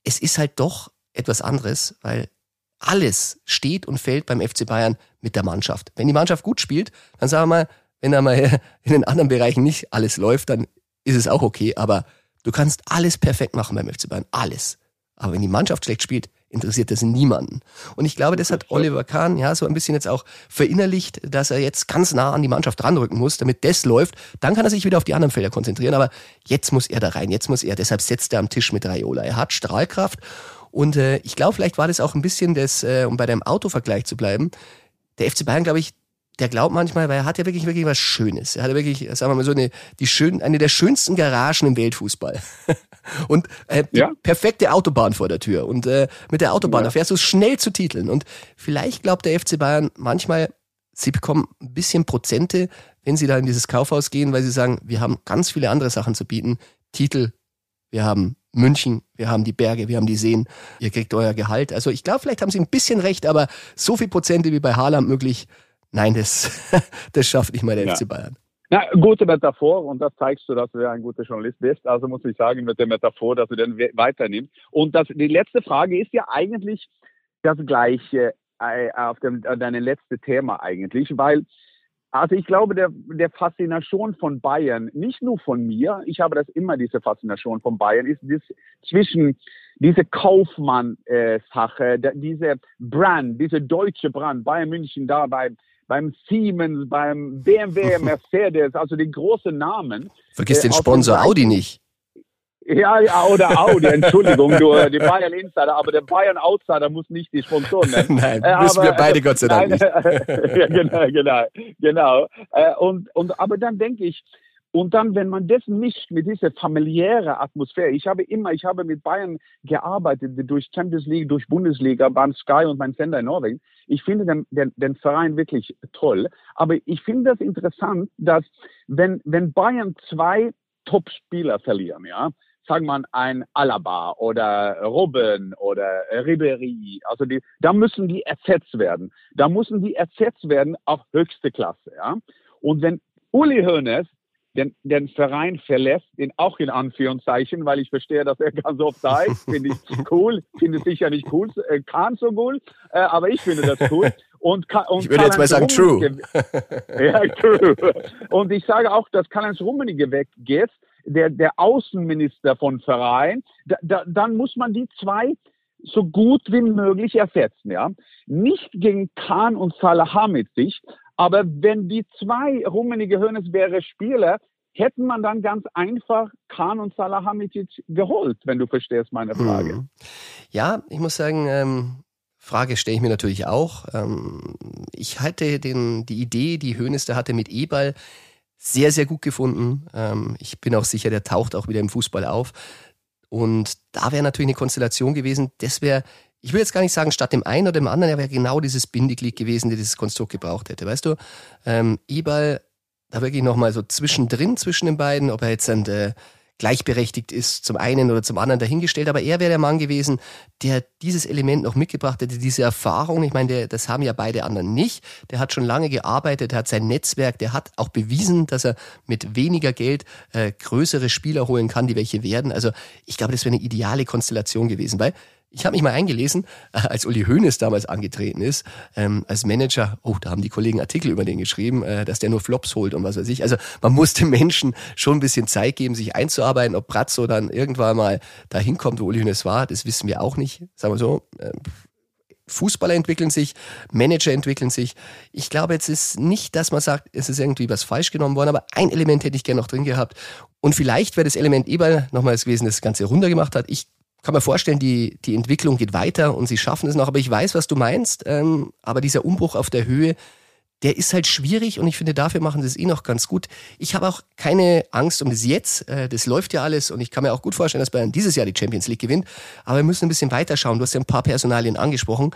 es ist halt doch etwas anderes, weil alles steht und fällt beim FC Bayern mit der Mannschaft. Wenn die Mannschaft gut spielt, dann sagen wir mal, wenn da mal [LAUGHS] in den anderen Bereichen nicht alles läuft, dann ist es auch okay, aber Du kannst alles perfekt machen beim FC Bayern, alles. Aber wenn die Mannschaft schlecht spielt, interessiert das niemanden. Und ich glaube, das hat Oliver Kahn ja so ein bisschen jetzt auch verinnerlicht, dass er jetzt ganz nah an die Mannschaft ranrücken muss, damit das läuft. Dann kann er sich wieder auf die anderen Felder konzentrieren. Aber jetzt muss er da rein, jetzt muss er. Deshalb setzt er am Tisch mit Raiola. Er hat Strahlkraft. Und äh, ich glaube, vielleicht war das auch ein bisschen das, äh, um bei deinem Autovergleich zu bleiben. Der FC Bayern, glaube ich, der glaubt manchmal, weil er hat ja wirklich, wirklich was Schönes. Er hat ja wirklich, sagen wir mal so, eine, die schön, eine der schönsten Garagen im Weltfußball. [LAUGHS] und äh, ja. perfekte Autobahn vor der Tür. Und äh, mit der Autobahn, ja. da fährst du schnell zu Titeln. Und vielleicht glaubt der FC Bayern manchmal, sie bekommen ein bisschen Prozente, wenn sie da in dieses Kaufhaus gehen, weil sie sagen, wir haben ganz viele andere Sachen zu bieten. Titel, wir haben München, wir haben die Berge, wir haben die Seen, ihr kriegt euer Gehalt. Also ich glaube, vielleicht haben sie ein bisschen recht, aber so viel Prozente wie bei Haaland möglich, nein, das, [LAUGHS] das schafft nicht mal der ja. FC Bayern. Na, gute Metaphor und das zeigst du, dass du ja ein guter Journalist bist. Also muss ich sagen, mit der Metaphor, dass du den weiternimmst. Und das, die letzte Frage ist ja eigentlich das gleiche äh, auf dem, deine letzte Thema eigentlich, weil Also ich glaube, der, der Faszination von Bayern, nicht nur von mir, ich habe das immer, diese Faszination von Bayern, ist das zwischen diese Kaufmann-Sache, äh, diese Brand, diese deutsche Brand, Bayern München da bei, beim Siemens, beim BMW, [LAUGHS] Mercedes, also die großen Namen. Vergiss äh, den Sponsor Audi nicht. Ja, ja, oder Audi, [LAUGHS] Entschuldigung, du, äh, die Bayern Insider, aber der Bayern Outsider muss nicht die Sponsoren nennen. [LAUGHS] Nein, äh, müssen wir beide Gott sei Dank nein, nicht. ja, genau, genau, genau. Äh, und, und, aber dann denke ich, und dann, wenn man das mischt mit dieser familiären Atmosphäre, ich habe immer, ich habe mit Bayern gearbeitet, durch Champions League, durch Bundesliga, beim Sky und beim Sender in Norwegen. Ich finde den, den, den Verein wirklich toll. Aber ich finde das interessant, dass wenn, wenn Bayern zwei Top-Spieler verlieren, ja, sagen wir ein Alaba oder Robben oder Ribery, also die, da müssen die ersetzt werden. Da müssen die ersetzt werden auf höchste Klasse, ja. Und wenn Uli Hoeneß den, den Verein verlässt, den auch in Anführungszeichen, weil ich verstehe, dass er ganz oft da ist, [LAUGHS] finde ich cool, finde sicher nicht cool, äh, kann so cool, äh, aber ich finde das cool. Und, und ich würde jetzt mal sagen, true. ja, true. Und ich sage auch, dass Karl-Heinz Rummenigge weggeht, der, der Außenminister von Verein, da, da, dann muss man die zwei so gut wie möglich ersetzen, ja. Nicht gegen Kahn und Salahamidzic, aber wenn die zwei Rummenige Hönes wäre Spieler, hätten man dann ganz einfach Kahn und Salahamidzic geholt, wenn du verstehst meine Frage. Hm. Ja, ich muss sagen, ähm, Frage stelle ich mir natürlich auch. Ähm, ich halte den, die Idee, die Hönes da hatte mit E-Ball, sehr, sehr gut gefunden. Ähm, ich bin auch sicher, der taucht auch wieder im Fußball auf. Und da wäre natürlich eine Konstellation gewesen, das wäre, ich will jetzt gar nicht sagen, statt dem einen oder dem anderen, er wäre genau dieses Bindeglied gewesen, der dieses Konstrukt gebraucht hätte. Weißt du, ähm, Ebal, da wirklich nochmal so zwischendrin zwischen den beiden, ob er jetzt dann der gleichberechtigt ist, zum einen oder zum anderen dahingestellt. Aber er wäre der Mann gewesen, der dieses Element noch mitgebracht hätte, diese Erfahrung. Ich meine, der, das haben ja beide anderen nicht. Der hat schon lange gearbeitet, der hat sein Netzwerk, der hat auch bewiesen, dass er mit weniger Geld äh, größere Spieler holen kann, die welche werden. Also ich glaube, das wäre eine ideale Konstellation gewesen, weil ich habe mich mal eingelesen, [LAUGHS] als Uli Hoeneß damals angetreten ist, ähm, als Manager, oh, da haben die Kollegen Artikel über den geschrieben, äh, dass der nur Flops holt und was weiß ich. Also man muss den [LAUGHS] Menschen schon ein bisschen Zeit geben, sich einzuarbeiten. Ob Brazzo dann irgendwann mal dahin kommt, wo Uli Hoeneß war, das wissen wir auch nicht. Sagen wir so, äh, Fußballer entwickeln sich, Manager entwickeln sich. Ich glaube, jetzt ist nicht, dass man sagt, es ist irgendwie was falsch genommen worden, aber ein Element hätte ich gerne noch drin gehabt. Und vielleicht wäre das Element Eberl nochmals gewesen, das Ganze runtergemacht hat. Ich kann mir vorstellen, die, die Entwicklung geht weiter und sie schaffen es noch. Aber ich weiß, was du meinst. Ähm, aber dieser Umbruch auf der Höhe, der ist halt schwierig und ich finde, dafür machen sie es eh noch ganz gut. Ich habe auch keine Angst um das Jetzt. Äh, das läuft ja alles und ich kann mir auch gut vorstellen, dass Bayern dieses Jahr die Champions League gewinnt. Aber wir müssen ein bisschen weiter schauen. Du hast ja ein paar Personalien angesprochen.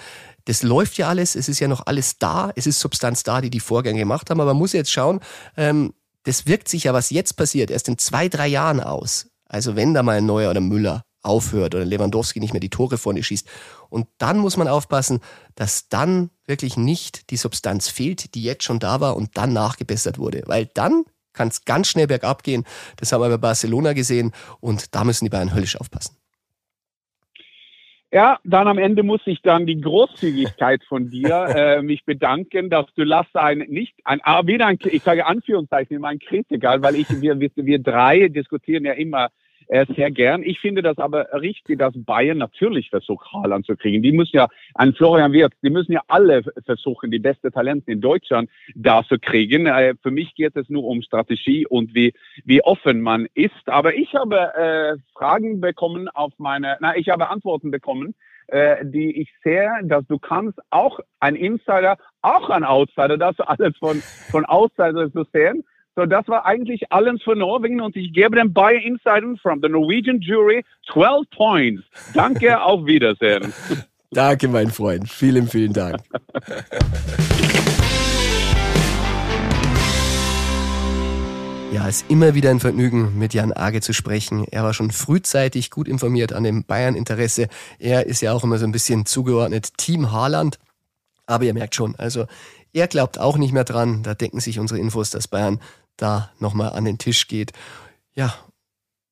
Das läuft ja alles. Es ist ja noch alles da. Es ist Substanz da, die die Vorgänge gemacht haben. Aber man muss jetzt schauen, ähm, das wirkt sich ja, was jetzt passiert, erst in zwei, drei Jahren aus. Also wenn da mal ein Neuer oder Müller aufhört oder Lewandowski nicht mehr die Tore vorne schießt. Und dann muss man aufpassen, dass dann wirklich nicht die Substanz fehlt, die jetzt schon da war und dann nachgebessert wurde. Weil dann kann es ganz schnell bergab gehen. Das haben wir bei Barcelona gesehen und da müssen die Bayern höllisch aufpassen. Ja, dann am Ende muss ich dann die Großzügigkeit von dir [LAUGHS] äh, mich bedanken, dass du lass ein nicht ein ah, wieder ein ich sage Anführungszeichen immer ein Kritiker, weil ich wir wir, wir drei diskutieren ja immer äh, sehr gern. Ich finde das aber richtig, dass Bayern natürlich versucht, Haaland zu kriegen. Die müssen ja, ein Florian Wirtz, die müssen ja alle versuchen, die beste Talente in Deutschland da zu kriegen. Äh, für mich geht es nur um Strategie und wie, wie offen man ist. Aber ich habe äh, Fragen bekommen auf meine, na, ich habe Antworten bekommen, äh, die ich sehe, dass du kannst auch ein Insider, auch ein Outsider, das alles von, von Outsider zu sehen. So, das war eigentlich alles für Norwegen und ich gebe dem Bayer Insider from the Norwegian Jury 12 points. Danke, [LAUGHS] auf Wiedersehen. Danke, mein Freund. Vielen, vielen Dank. [LAUGHS] Ja, es ist immer wieder ein Vergnügen, mit Jan Age zu sprechen. Er war schon frühzeitig gut informiert an dem Bayern-Interesse. Er ist ja auch immer so ein bisschen zugeordnet Team Haaland. Aber ihr merkt schon, also er glaubt auch nicht mehr dran. Da denken sich unsere Infos, dass Bayern da nochmal an den Tisch geht. Ja,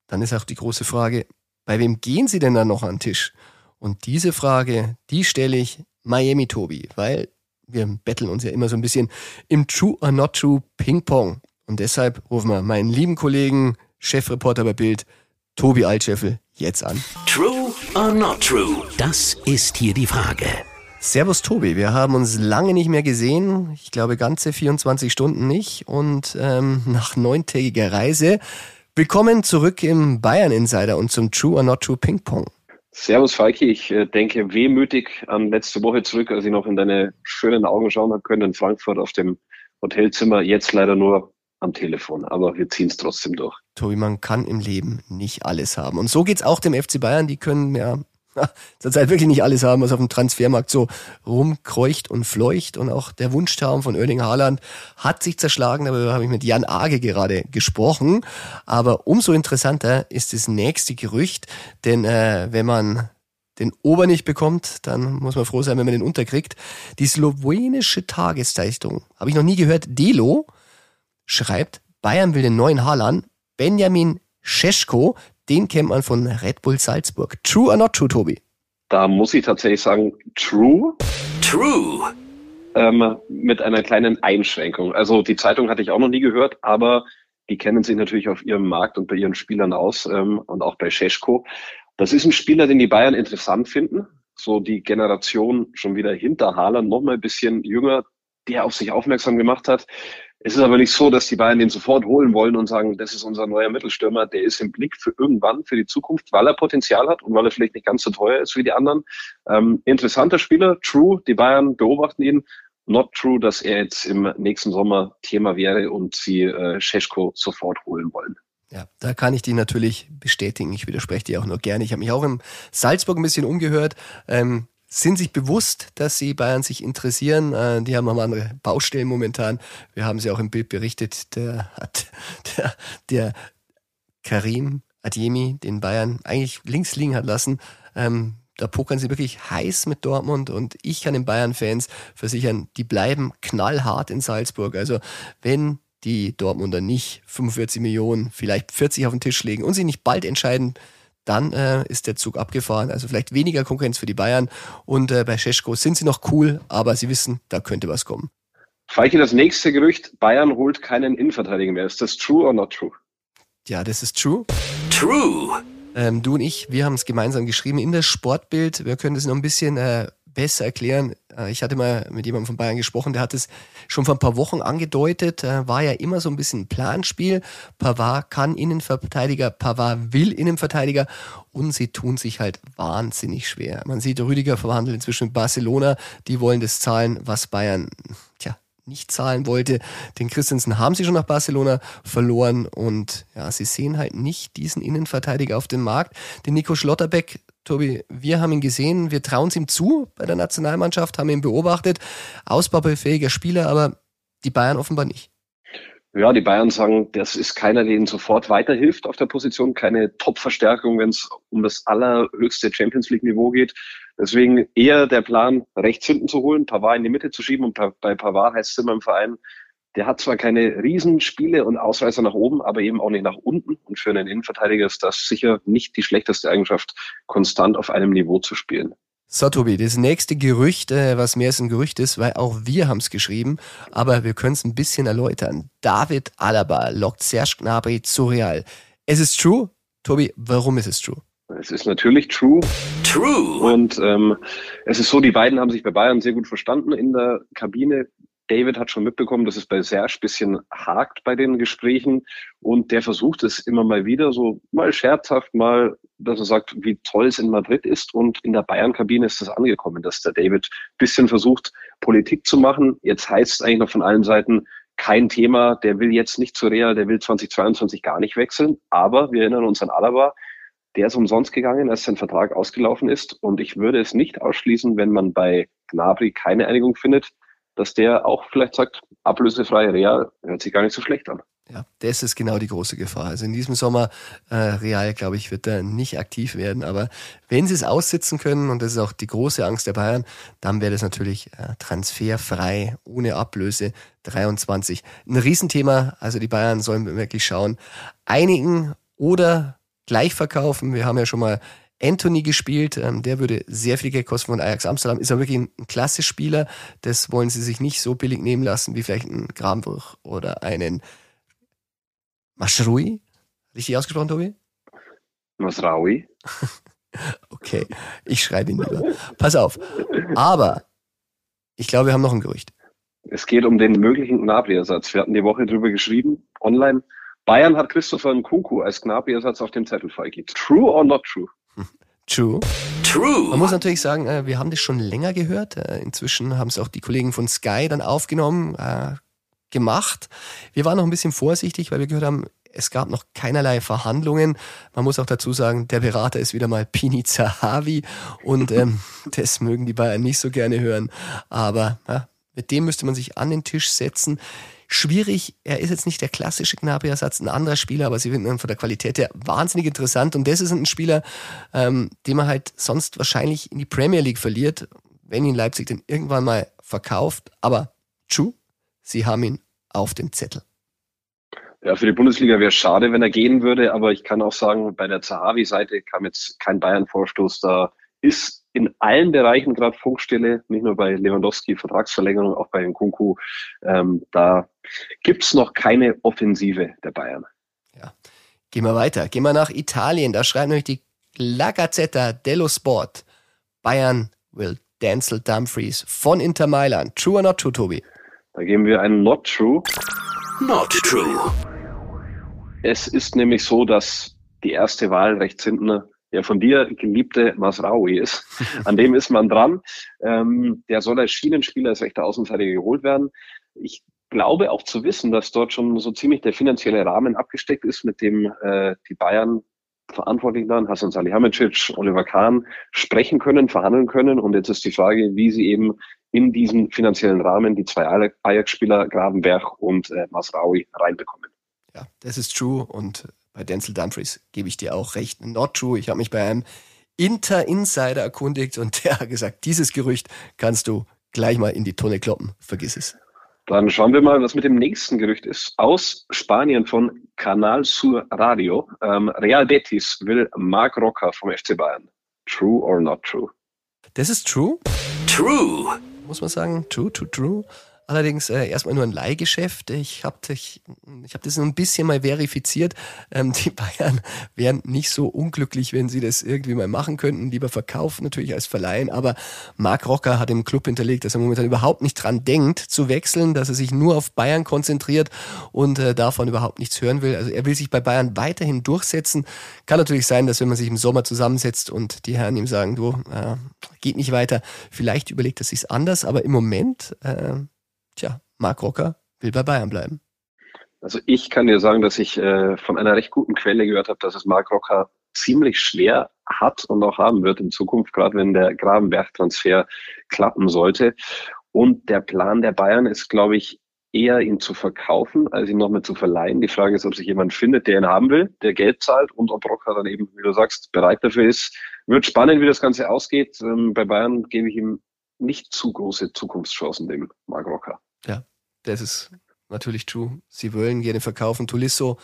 dann ist auch die große Frage, bei wem gehen Sie denn dann noch an den Tisch? Und diese Frage, die stelle ich Miami Tobi, weil wir betteln uns ja immer so ein bisschen im True or Not True Ping-Pong. Und deshalb rufen wir meinen lieben Kollegen, Chefreporter bei Bild, Tobi Altscheffel, jetzt an. True or not true? Das ist hier die Frage. Servus Tobi, wir haben uns lange nicht mehr gesehen. Ich glaube ganze 24 Stunden nicht. Und ähm, [LAUGHS] nach neuntägiger Reise willkommen zurück im Bayern Insider und zum True or Not True Ping Pong. Servus Falki, ich äh, denke wehmütig an letzte Woche zurück, als ich noch in deine schönen Augen schauen habe können in Frankfurt auf dem Hotelzimmer. Jetzt leider nur am Telefon, aber wir ziehen es trotzdem durch. Tobi, man kann im Leben nicht alles haben. Und so geht's auch dem FC Bayern. Die können ja [LAUGHS] zurzeit wirklich nicht alles haben, was auf dem Transfermarkt so rumkreucht und fleucht. Und auch der Wunschtraum von Erling Haaland hat sich zerschlagen. Darüber habe ich mit Jan Age gerade gesprochen. Aber umso interessanter ist das nächste Gerücht, denn äh, wenn man den Ober nicht bekommt, dann muss man froh sein, wenn man den unterkriegt. Die slowenische Tageszeitung, habe ich noch nie gehört, Delo, schreibt, Bayern will den neuen Haaland, Benjamin Scheschko, den kennt man von Red Bull Salzburg. True or not true, Tobi? Da muss ich tatsächlich sagen, true. True. Ähm, mit einer kleinen Einschränkung. Also die Zeitung hatte ich auch noch nie gehört, aber die kennen sich natürlich auf ihrem Markt und bei ihren Spielern aus ähm, und auch bei Scheschko. Das ist ein Spieler, den die Bayern interessant finden. So die Generation schon wieder hinter Haaland, noch mal ein bisschen jünger, der auf sich aufmerksam gemacht hat. Es ist aber nicht so, dass die Bayern den sofort holen wollen und sagen, das ist unser neuer Mittelstürmer, der ist im Blick für irgendwann, für die Zukunft, weil er Potenzial hat und weil er vielleicht nicht ganz so teuer ist wie die anderen. Ähm, interessanter Spieler, true, die Bayern beobachten ihn. Not true, dass er jetzt im nächsten Sommer Thema wäre und sie äh, Scheschko sofort holen wollen. Ja, da kann ich die natürlich bestätigen. Ich widerspreche dir auch nur gerne. Ich habe mich auch im Salzburg ein bisschen umgehört. Ähm, sind sich bewusst, dass sie Bayern sich interessieren. Äh, die haben auch andere Baustellen momentan. Wir haben sie auch im Bild berichtet. Der hat [LAUGHS] der, der Karim Adjemi, den Bayern eigentlich links liegen hat lassen. Ähm, da pokern sie wirklich heiß mit Dortmund und ich kann den Bayern-Fans versichern, die bleiben knallhart in Salzburg. Also wenn die Dortmunder nicht 45 Millionen, vielleicht 40 auf den Tisch legen und sie nicht bald entscheiden, dann äh, ist der Zug abgefahren. Also vielleicht weniger Konkurrenz für die Bayern. Und äh, bei Scheschko sind sie noch cool, aber sie wissen, da könnte was kommen. Falki, das nächste Gerücht, Bayern holt keinen Innenverteidiger mehr. Ist das true or not true? Ja, das ist true. True. Ähm, du und ich, wir haben es gemeinsam geschrieben in das Sportbild. Wir können das noch ein bisschen äh, besser erklären. Äh, ich hatte mal mit jemandem von Bayern gesprochen, der hat es schon vor ein paar Wochen angedeutet, äh, war ja immer so ein bisschen Planspiel. Pavard kann Innenverteidiger, Pavard will Innenverteidiger und sie tun sich halt wahnsinnig schwer. Man sieht, Rüdiger verhandelt inzwischen mit Barcelona, die wollen das zahlen, was Bayern, tja, nicht zahlen wollte. Den Christensen haben sie schon nach Barcelona verloren und ja, sie sehen halt nicht diesen Innenverteidiger auf dem Markt. Den Nico Schlotterbeck Tobi, wir haben ihn gesehen, wir trauen es ihm zu bei der Nationalmannschaft, haben ihn beobachtet. Ausbaufähiger Spieler, aber die Bayern offenbar nicht. Ja, die Bayern sagen, das ist keiner, der ihnen sofort weiterhilft auf der Position, keine Top-Verstärkung, wenn es um das allerhöchste Champions League-Niveau geht. Deswegen eher der Plan, rechts hinten zu holen, Pavard in die Mitte zu schieben. Und bei Pavard heißt es immer im Verein, der hat zwar keine Riesenspiele und Ausreißer nach oben, aber eben auch nicht nach unten. Und für einen Innenverteidiger ist das sicher nicht die schlechteste Eigenschaft, konstant auf einem Niveau zu spielen. So, Tobi, das nächste Gerücht, äh, was mehr als ein Gerücht ist, weil auch wir haben es geschrieben, aber wir können es ein bisschen erläutern. David Alaba lockt Serge Gnabry zu Real. Es ist true. Tobi, warum ist es true? Es ist natürlich true. True. Und ähm, es ist so, die beiden haben sich bei Bayern sehr gut verstanden in der Kabine. David hat schon mitbekommen, dass es bei Serge bisschen hakt bei den Gesprächen und der versucht es immer mal wieder so mal scherzhaft, mal, dass er sagt, wie toll es in Madrid ist und in der Bayern-Kabine ist das angekommen, dass der David bisschen versucht, Politik zu machen. Jetzt heißt es eigentlich noch von allen Seiten, kein Thema, der will jetzt nicht zu Real, der will 2022 gar nicht wechseln, aber wir erinnern uns an Alaba, der ist umsonst gegangen, als sein Vertrag ausgelaufen ist und ich würde es nicht ausschließen, wenn man bei Gnabry keine Einigung findet, dass der auch vielleicht sagt, ablösefrei Real hört sich gar nicht so schlecht an. Ja, das ist genau die große Gefahr. Also in diesem Sommer äh, Real, glaube ich, wird er nicht aktiv werden. Aber wenn sie es aussitzen können, und das ist auch die große Angst der Bayern, dann wäre das natürlich äh, transferfrei, ohne Ablöse 23. Ein Riesenthema. Also die Bayern sollen wirklich schauen, einigen oder gleich verkaufen. Wir haben ja schon mal Anthony gespielt. Ähm, der würde sehr viel Geld kosten von Ajax Amsterdam. Ist aber wirklich ein, ein klasse Spieler. Das wollen sie sich nicht so billig nehmen lassen wie vielleicht ein Grabenbruch oder einen Maschrui. Richtig ausgesprochen, Tobi? Masraoui. [LAUGHS] Okay, ich schreibe ihn lieber. Pass auf. Aber ich glaube, wir haben noch ein Gerücht. Es geht um den möglichen Gnabry-Ersatz. Wir hatten die Woche drüber geschrieben, online. Bayern hat Christopher Nkunku als Gnabry-Ersatz auf dem Zettel, Falki. True or not true? True. True. Man muss natürlich sagen, äh, wir haben das schon länger gehört. Äh, Inzwischen haben es auch die Kollegen von Sky dann aufgenommen, äh, gemacht. Wir waren noch ein bisschen vorsichtig, weil wir gehört haben, es gab noch keinerlei Verhandlungen. Man muss auch dazu sagen, der Berater ist wieder mal [LAUGHS] Pini Zahavi und ähm, [LAUGHS] das mögen die Bayern nicht so gerne hören. Aber ja, mit dem müsste man sich an den Tisch setzen. Schwierig, er ist jetzt nicht der klassische Gnabry-Ersatz, ein anderer Spieler, aber sie finden ihn von der Qualität her wahnsinnig interessant. Und das ist ein Spieler, ähm, den man halt sonst wahrscheinlich in die Premier League verliert, wenn ihn Leipzig dann irgendwann mal verkauft. Aber true, sie haben ihn auf dem Zettel. Ja, für die Bundesliga wäre es schade, wenn er gehen würde, aber ich kann auch sagen, bei der Zahavi-Seite kam jetzt kein Bayern-Vorstoß. Da ist in allen Bereichen gerade Funkstille, nicht nur bei Lewandowski, Vertragsverlängerung, auch bei Nkunku. Ähm, da gibt's noch keine Offensive der Bayern. Ja. Gehen wir weiter. Gehen wir nach Italien. Da schreibt nämlich die La Gazzetta dello Sport. Bayern will Denzel Dumfries von Inter Mailand. True or not true, Tobi? Da geben wir einen Not True. Not true. Es ist nämlich so, dass die erste Wahl rechts hinten der von dir geliebte Masraoui ist. [LAUGHS] An dem ist man dran. Ähm, der soll als Schienenspieler als rechter Außenverteidiger geholt werden. Ich glaube auch zu wissen, dass dort schon so ziemlich der finanzielle Rahmen abgesteckt ist, mit dem äh, die Bayern Verantwortlichen dann, Hasan Salihamidzic, Oliver Kahn, sprechen können, verhandeln können. Und jetzt ist die Frage, wie sie eben in diesen finanziellen Rahmen die zwei Ajax-Spieler Gravenberg und äh, Masraoui reinbekommen. Ja, das ist true. Und bei Denzel Dumfries gebe ich dir auch recht. Not true. Ich habe mich bei einem Inter-Insider erkundigt und [LAUGHS] der hat gesagt, dieses Gerücht kannst du gleich mal in die Tonne kloppen. Vergiss es. Dann schauen wir mal, was mit dem nächsten Gerücht ist. Aus Spanien von Canal Sur Radio. Ähm, Real Betis will Marc Roca vom FC Bayern. True or not true? Das ist true, True. muss man sagen. True, true, true. Allerdings äh, erstmal nur ein Leihgeschäft. Ich habe ich, ich hab das ein bisschen mal verifiziert. Ähm, [LAUGHS] die Bayern wären nicht so unglücklich, wenn sie das irgendwie mal machen könnten. Lieber verkaufen natürlich als verleihen. Aber Marc Rocker hat im Club hinterlegt, dass er momentan überhaupt nicht dran denkt zu wechseln, dass er sich nur auf Bayern konzentriert und äh, davon überhaupt nichts hören will. Also er will sich bei Bayern weiterhin durchsetzen. Kann natürlich sein, dass wenn man sich im Sommer zusammensetzt und die Herren ihm sagen, du, äh, geht nicht weiter, vielleicht überlegt er sich's anders. Aber im Moment... Äh, Tja, Marc Rocker will bei Bayern bleiben. Also ich kann dir sagen, dass ich äh, von einer recht guten Quelle gehört habe, dass es Marc Rocker ziemlich schwer hat und auch haben wird in Zukunft, gerade wenn der Gravenberg-Transfer klappen sollte. Und der Plan der Bayern ist, glaube ich, eher ihn zu verkaufen, als ihn noch mit zu verleihen. Die Frage ist, ob sich jemand findet, der ihn haben will, der Geld zahlt und ob Rocker dann eben, wie du sagst, bereit dafür ist. Wird spannend, wie das Ganze ausgeht. Ähm, bei Bayern gebe ich ihm nicht zu große Zukunftschancen, dem Marc Rocker. Ja, das ist natürlich true. Sie wollen gerne verkaufen. Tulisso,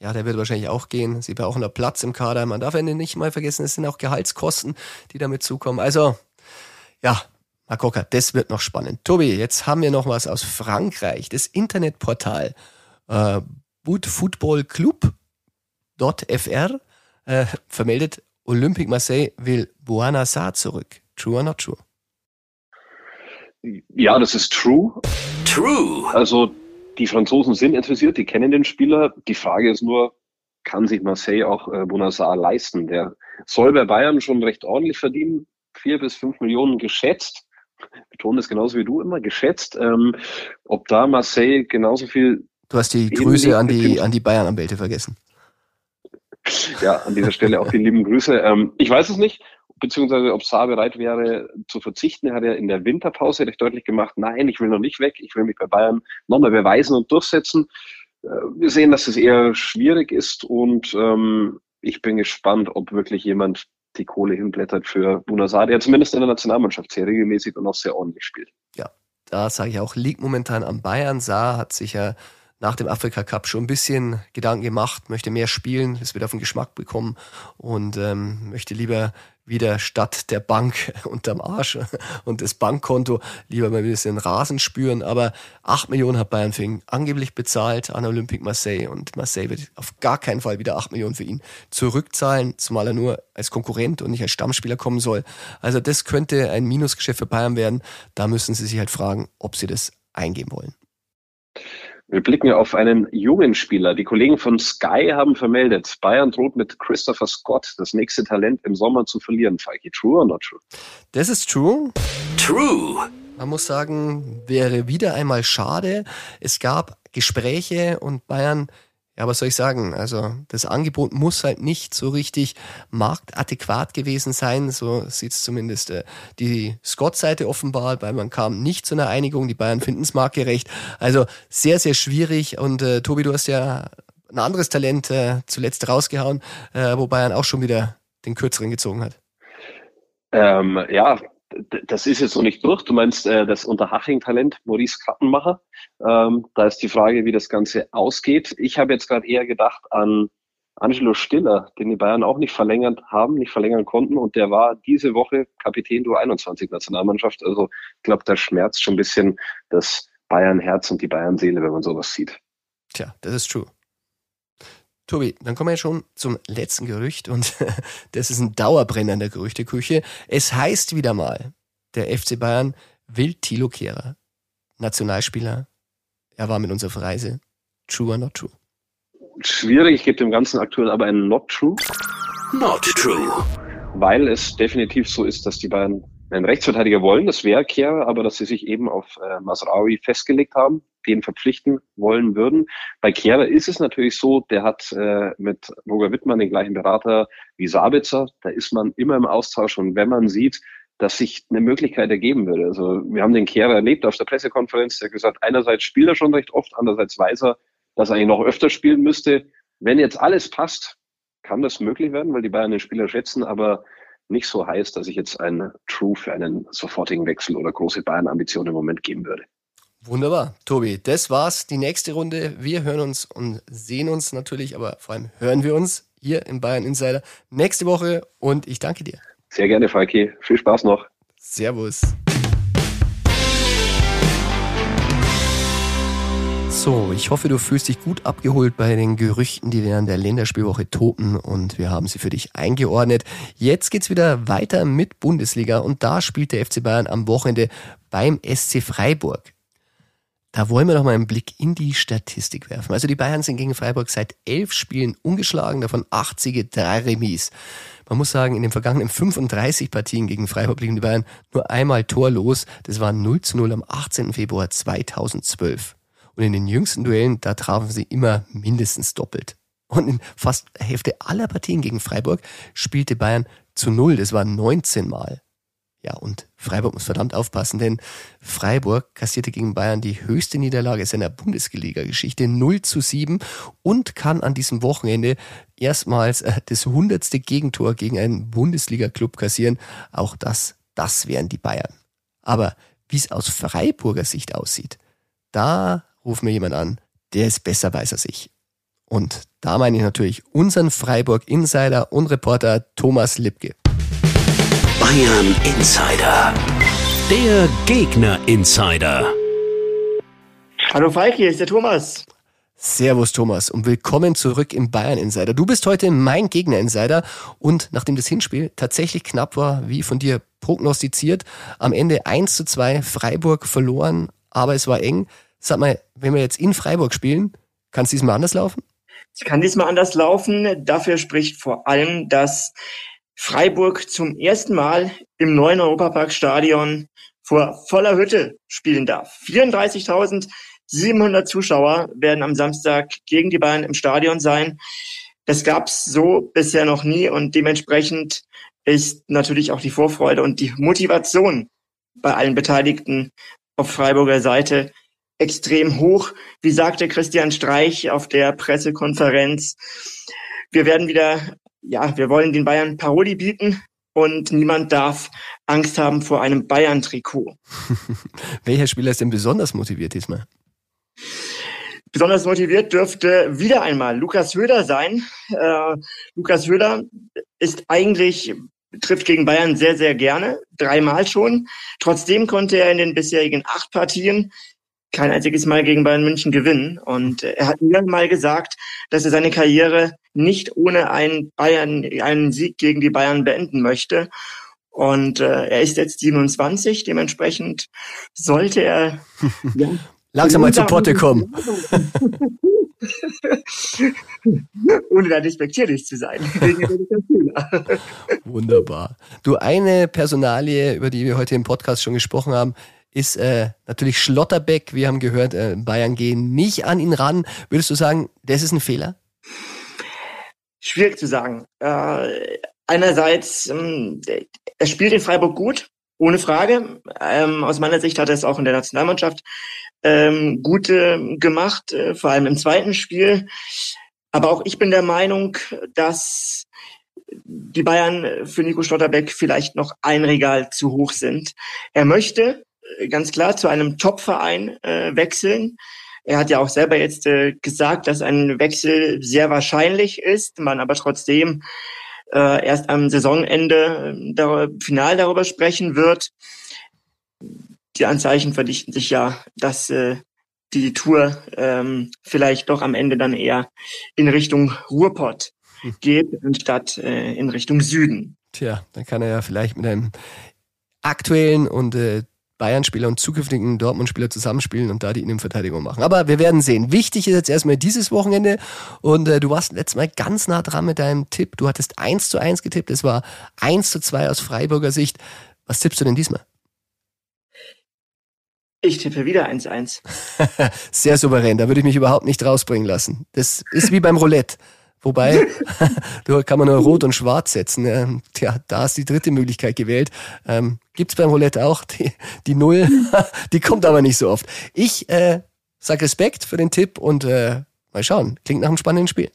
ja, der wird wahrscheinlich auch gehen. Sie brauchen da Platz im Kader. Man darf ja nicht mal vergessen, es sind auch Gehaltskosten, die damit zukommen. Also, ja, Marc Rocker, das wird noch spannend. Tobi, jetzt haben wir noch was aus Frankreich. Das Internetportal äh, bootfootballclub.fr äh, vermeldet, Olympique Marseille will Buana Sarr zurück. True or not true? Ja, das ist true. True. Also die Franzosen sind interessiert, die kennen den Spieler. Die Frage ist nur, kann sich Marseille auch äh, Bonassar leisten? Der soll bei Bayern schon recht ordentlich verdienen, vier bis fünf Millionen geschätzt. Ich betone das genauso wie du immer, geschätzt. Ähm, ob da Marseille genauso viel Du hast die Grüße an die, an die Bayern-Anwälte vergessen. Ja, an dieser Stelle auch die lieben Grüße. Ähm, ich weiß es nicht, beziehungsweise ob Saar bereit wäre zu verzichten. Er hat ja in der Winterpause recht deutlich gemacht, nein, ich will noch nicht weg, ich will mich bei Bayern nochmal beweisen und durchsetzen. Äh, wir sehen, dass es eher schwierig ist und ähm, ich bin gespannt, ob wirklich jemand die Kohle hinblättert für Bunasar, der zumindest in der Nationalmannschaft sehr regelmäßig und auch sehr ordentlich spielt. Da sage ich auch, liegt momentan am Bayern. Saar hat sich ja nach dem Afrika Cup schon ein bisschen Gedanken gemacht, möchte mehr spielen, es wird auf den Geschmack bekommen und ähm, möchte lieber wieder statt der Bank [LAUGHS] unterm Arsch und das Bankkonto lieber mal ein bisschen Rasen spüren. Aber acht Millionen hat Bayern für ihn angeblich bezahlt an Olympique Marseille und Marseille wird auf gar keinen Fall wieder acht Millionen für ihn zurückzahlen, zumal er nur als Konkurrent und nicht als Stammspieler kommen soll. Also das könnte ein Minusgeschäft für Bayern werden. Da müssen sie sich halt fragen, ob sie das eingehen wollen. Wir blicken auf einen jungen Spieler. Die Kollegen von Sky haben vermeldet, Bayern droht mit Christopher Scott das nächste Talent im Sommer zu verlieren. Falki, true or not true? Das ist true. True. Man muss sagen, wäre wieder einmal schade. Es gab Gespräche und Bayern ja, was soll ich sagen? Also das Angebot muss halt nicht so richtig marktadäquat gewesen sein. So sieht es zumindest äh, die Scott-Seite offenbar, weil man kam nicht zu einer Einigung. Die Bayern finden es marktgerecht. Also sehr, sehr schwierig. Und äh, Tobi, du hast ja ein anderes Talent äh, zuletzt rausgehauen, äh, wo Bayern auch schon wieder den Kürzeren gezogen hat. Ähm, ja, das ist jetzt noch nicht durch. Du meinst äh, das Unterhaching-Talent Maurice Kattenmacher. Ähm, da ist die Frage, wie das Ganze ausgeht. Ich habe jetzt gerade eher gedacht an Angelo Stiller, den die Bayern auch nicht verlängert haben, nicht verlängern konnten. Und der war diese Woche Kapitän der 21 Nationalmannschaft. Also ich glaube, da schmerzt schon ein bisschen das Bayern-Herz und die Bayern-Seele, wenn man sowas sieht. Tja, das ist true. Tobi, dann kommen wir schon zum letzten Gerücht und [LAUGHS] das ist ein Dauerbrenner in der Gerüchteküche. Es heißt wieder mal, der FC Bayern will Thilo Kehrer, Nationalspieler. Er war mit uns auf Reise. True or not true? Schwierig, ich gebe dem Ganzen aktuell aber ein Not True. Not true. Weil es definitiv so ist, dass die Bayern einen Rechtsverteidiger wollen, das wäre Kehrer, aber dass sie sich eben auf äh, Masraoui festgelegt haben den verpflichten wollen würden. Bei Kehrer ist es natürlich so, der hat äh, mit Roger Wittmann den gleichen Berater wie Sabitzer. Da ist man immer im Austausch und wenn man sieht, dass sich eine Möglichkeit ergeben würde. Also wir haben den Kehrer erlebt auf der Pressekonferenz, der gesagt, einerseits spielt er schon recht oft, andererseits weiß er, dass er eigentlich noch öfter spielen müsste. Wenn jetzt alles passt, kann das möglich werden, weil die Bayern den Spieler schätzen, aber nicht so heiß, dass ich jetzt einen True für einen sofortigen Wechsel oder große Bayern-Ambitionen im Moment geben würde. Wunderbar, Tobi. Das war's. Die nächste Runde. Wir hören uns und sehen uns natürlich, aber vor allem hören wir uns hier im Bayern Insider nächste Woche und ich danke dir. Sehr gerne, Falki. Viel Spaß noch. Servus. So, ich hoffe, du fühlst dich gut abgeholt bei den Gerüchten, die während der Länderspielwoche toten und wir haben sie für dich eingeordnet. Jetzt geht's wieder weiter mit Bundesliga und da spielt der FC Bayern am Wochenende beim SC Freiburg. Da wollen wir noch mal einen Blick in die Statistik werfen. Also die Bayern sind gegen Freiburg seit elf Spielen ungeschlagen, davon acht Siege, drei Remis. Man muss sagen, in den vergangenen 35 Partien gegen Freiburg liegen die Bayern nur einmal torlos. Das war 0 zu 0 am 18. Februar 2012. Und in den jüngsten Duellen, da trafen sie immer mindestens doppelt. Und in fast Hälfte aller Partien gegen Freiburg spielte Bayern zu Null. Das war 19 Mal. Ja, und Freiburg muss verdammt aufpassen, denn Freiburg kassierte gegen Bayern die höchste Niederlage seiner Bundesliga-Geschichte 0 zu 7 und kann an diesem Wochenende erstmals äh, das hundertste Gegentor gegen einen Bundesliga-Club kassieren. Auch das, das wären die Bayern. Aber wie es aus Freiburger Sicht aussieht, da ruft mir jemand an, der ist besser weiß als ich. Und da meine ich natürlich unseren Freiburg-Insider und Reporter Thomas Lipke. Bayern Insider. Der Gegner Insider. Hallo Falk, hier ist der Thomas. Servus Thomas und willkommen zurück im Bayern Insider. Du bist heute mein Gegner Insider und nachdem das Hinspiel tatsächlich knapp war, wie von dir prognostiziert, am Ende 1 zu 2 Freiburg verloren, aber es war eng. Sag mal, wenn wir jetzt in Freiburg spielen, kann es diesmal anders laufen? Es kann diesmal anders laufen. Dafür spricht vor allem, dass Freiburg zum ersten Mal im neuen Europaparkstadion vor voller Hütte spielen darf. 34.700 Zuschauer werden am Samstag gegen die Bayern im Stadion sein. Das gab's so bisher noch nie und dementsprechend ist natürlich auch die Vorfreude und die Motivation bei allen Beteiligten auf Freiburger Seite extrem hoch. Wie sagte Christian Streich auf der Pressekonferenz, wir werden wieder ja, wir wollen den Bayern Paroli bieten und niemand darf Angst haben vor einem Bayern-Trikot. [LAUGHS] Welcher Spieler ist denn besonders motiviert diesmal? Besonders motiviert dürfte wieder einmal Lukas Höhler sein. Äh, Lukas Höhler ist eigentlich trifft gegen Bayern sehr, sehr gerne, dreimal schon. Trotzdem konnte er in den bisherigen acht Partien kein einziges Mal gegen Bayern München gewinnen. Und er hat mir mal gesagt, dass er seine Karriere nicht ohne einen Bayern, einen Sieg gegen die Bayern beenden möchte. Und äh, er ist jetzt 27, dementsprechend sollte er [LAUGHS] ja, langsam mal zu Potte kommen. [LAUGHS] Ohne da despektierlich zu sein. [LAUGHS] Wunderbar. Du, eine Personalie, über die wir heute im Podcast schon gesprochen haben, ist äh, natürlich Schlotterbeck. Wir haben gehört, äh, Bayern gehen nicht an ihn ran. Würdest du sagen, das ist ein Fehler? Schwierig zu sagen. Äh, einerseits, ähm, er spielt in Freiburg gut, ohne Frage. Ähm, aus meiner Sicht hat er es auch in der Nationalmannschaft ähm, gut äh, gemacht, äh, vor allem im zweiten Spiel. Aber auch ich bin der Meinung, dass die Bayern für Nico Schlotterbeck vielleicht noch ein Regal zu hoch sind. Er möchte ganz klar zu einem Top-Verein äh, wechseln. Er hat ja auch selber jetzt äh, gesagt, dass ein Wechsel sehr wahrscheinlich ist, man aber trotzdem äh, erst am Saisonende äh, dar final darüber sprechen wird. Die Anzeichen verdichten sich ja, dass äh, die Tour ähm, vielleicht doch am Ende dann eher in Richtung Ruhrpott hm. geht, anstatt äh, in Richtung Süden. Tja, dann kann er ja vielleicht mit einem aktuellen und äh, Bayern-Spieler und zukünftigen Dortmund-Spieler zusammenspielen und da die Innenverteidigung machen. Aber wir werden sehen. Wichtig ist jetzt erstmal dieses Wochenende und äh, du warst letztes Mal ganz nah dran mit deinem Tipp. Du hattest 1 zu 1 getippt, es war 1 zu 2 aus Freiburger Sicht. Was tippst du denn diesmal? Ich tippe wieder 1-1. [LAUGHS] Sehr souverän, da würde ich mich überhaupt nicht rausbringen lassen. Das ist wie beim Roulette. Wobei, [LAUGHS] da kann man nur Rot und Schwarz setzen. Tja, da ist die dritte Möglichkeit gewählt. Ähm, gibt's beim Roulette auch. Die, die Null, [LAUGHS] die kommt aber nicht so oft. Ich äh, sag Respekt für den Tipp und äh, mal schauen. Klingt nach einem spannenden Spiel.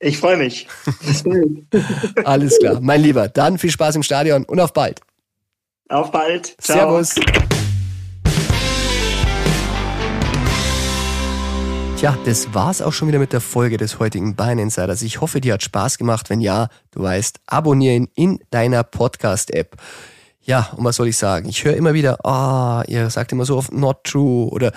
Ich freue mich. [LAUGHS] Alles klar. Mein Lieber, dann viel Spaß im Stadion und auf bald. Auf bald. Ciao. Servus. Tja, das war's auch schon wieder mit der Folge des heutigen Bayern Insiders. Ich hoffe, dir hat Spaß gemacht. Wenn ja, du weißt, abonnieren in deiner Podcast-App. Ja, und was soll ich sagen? Ich höre immer wieder, ah, oh, ihr sagt immer so oft not true oder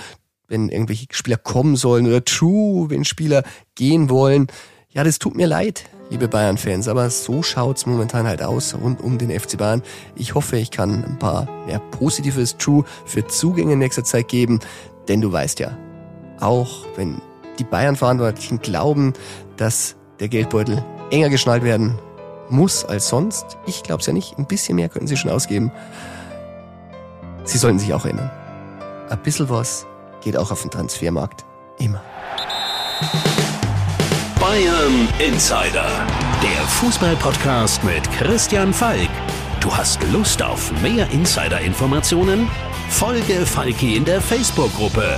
wenn irgendwelche Spieler kommen sollen oder true, wenn Spieler gehen wollen. Ja, das tut mir leid, liebe Bayern-Fans, aber so schaut's momentan halt aus rund um den FC Bayern. Ich hoffe, ich kann ein paar mehr positives True für Zugänge in nächster Zeit geben, denn du weißt ja, auch wenn die Bayern-Verantwortlichen glauben, dass der Geldbeutel enger geschnallt werden muss als sonst. Ich glaube es ja nicht. Ein bisschen mehr könnten sie schon ausgeben. Sie sollten sich auch erinnern. Ein bisschen was geht auch auf dem Transfermarkt. Immer. Bayern Insider. Der Fußball-Podcast mit Christian Falk. Du hast Lust auf mehr Insider-Informationen? Folge Falki in der Facebook-Gruppe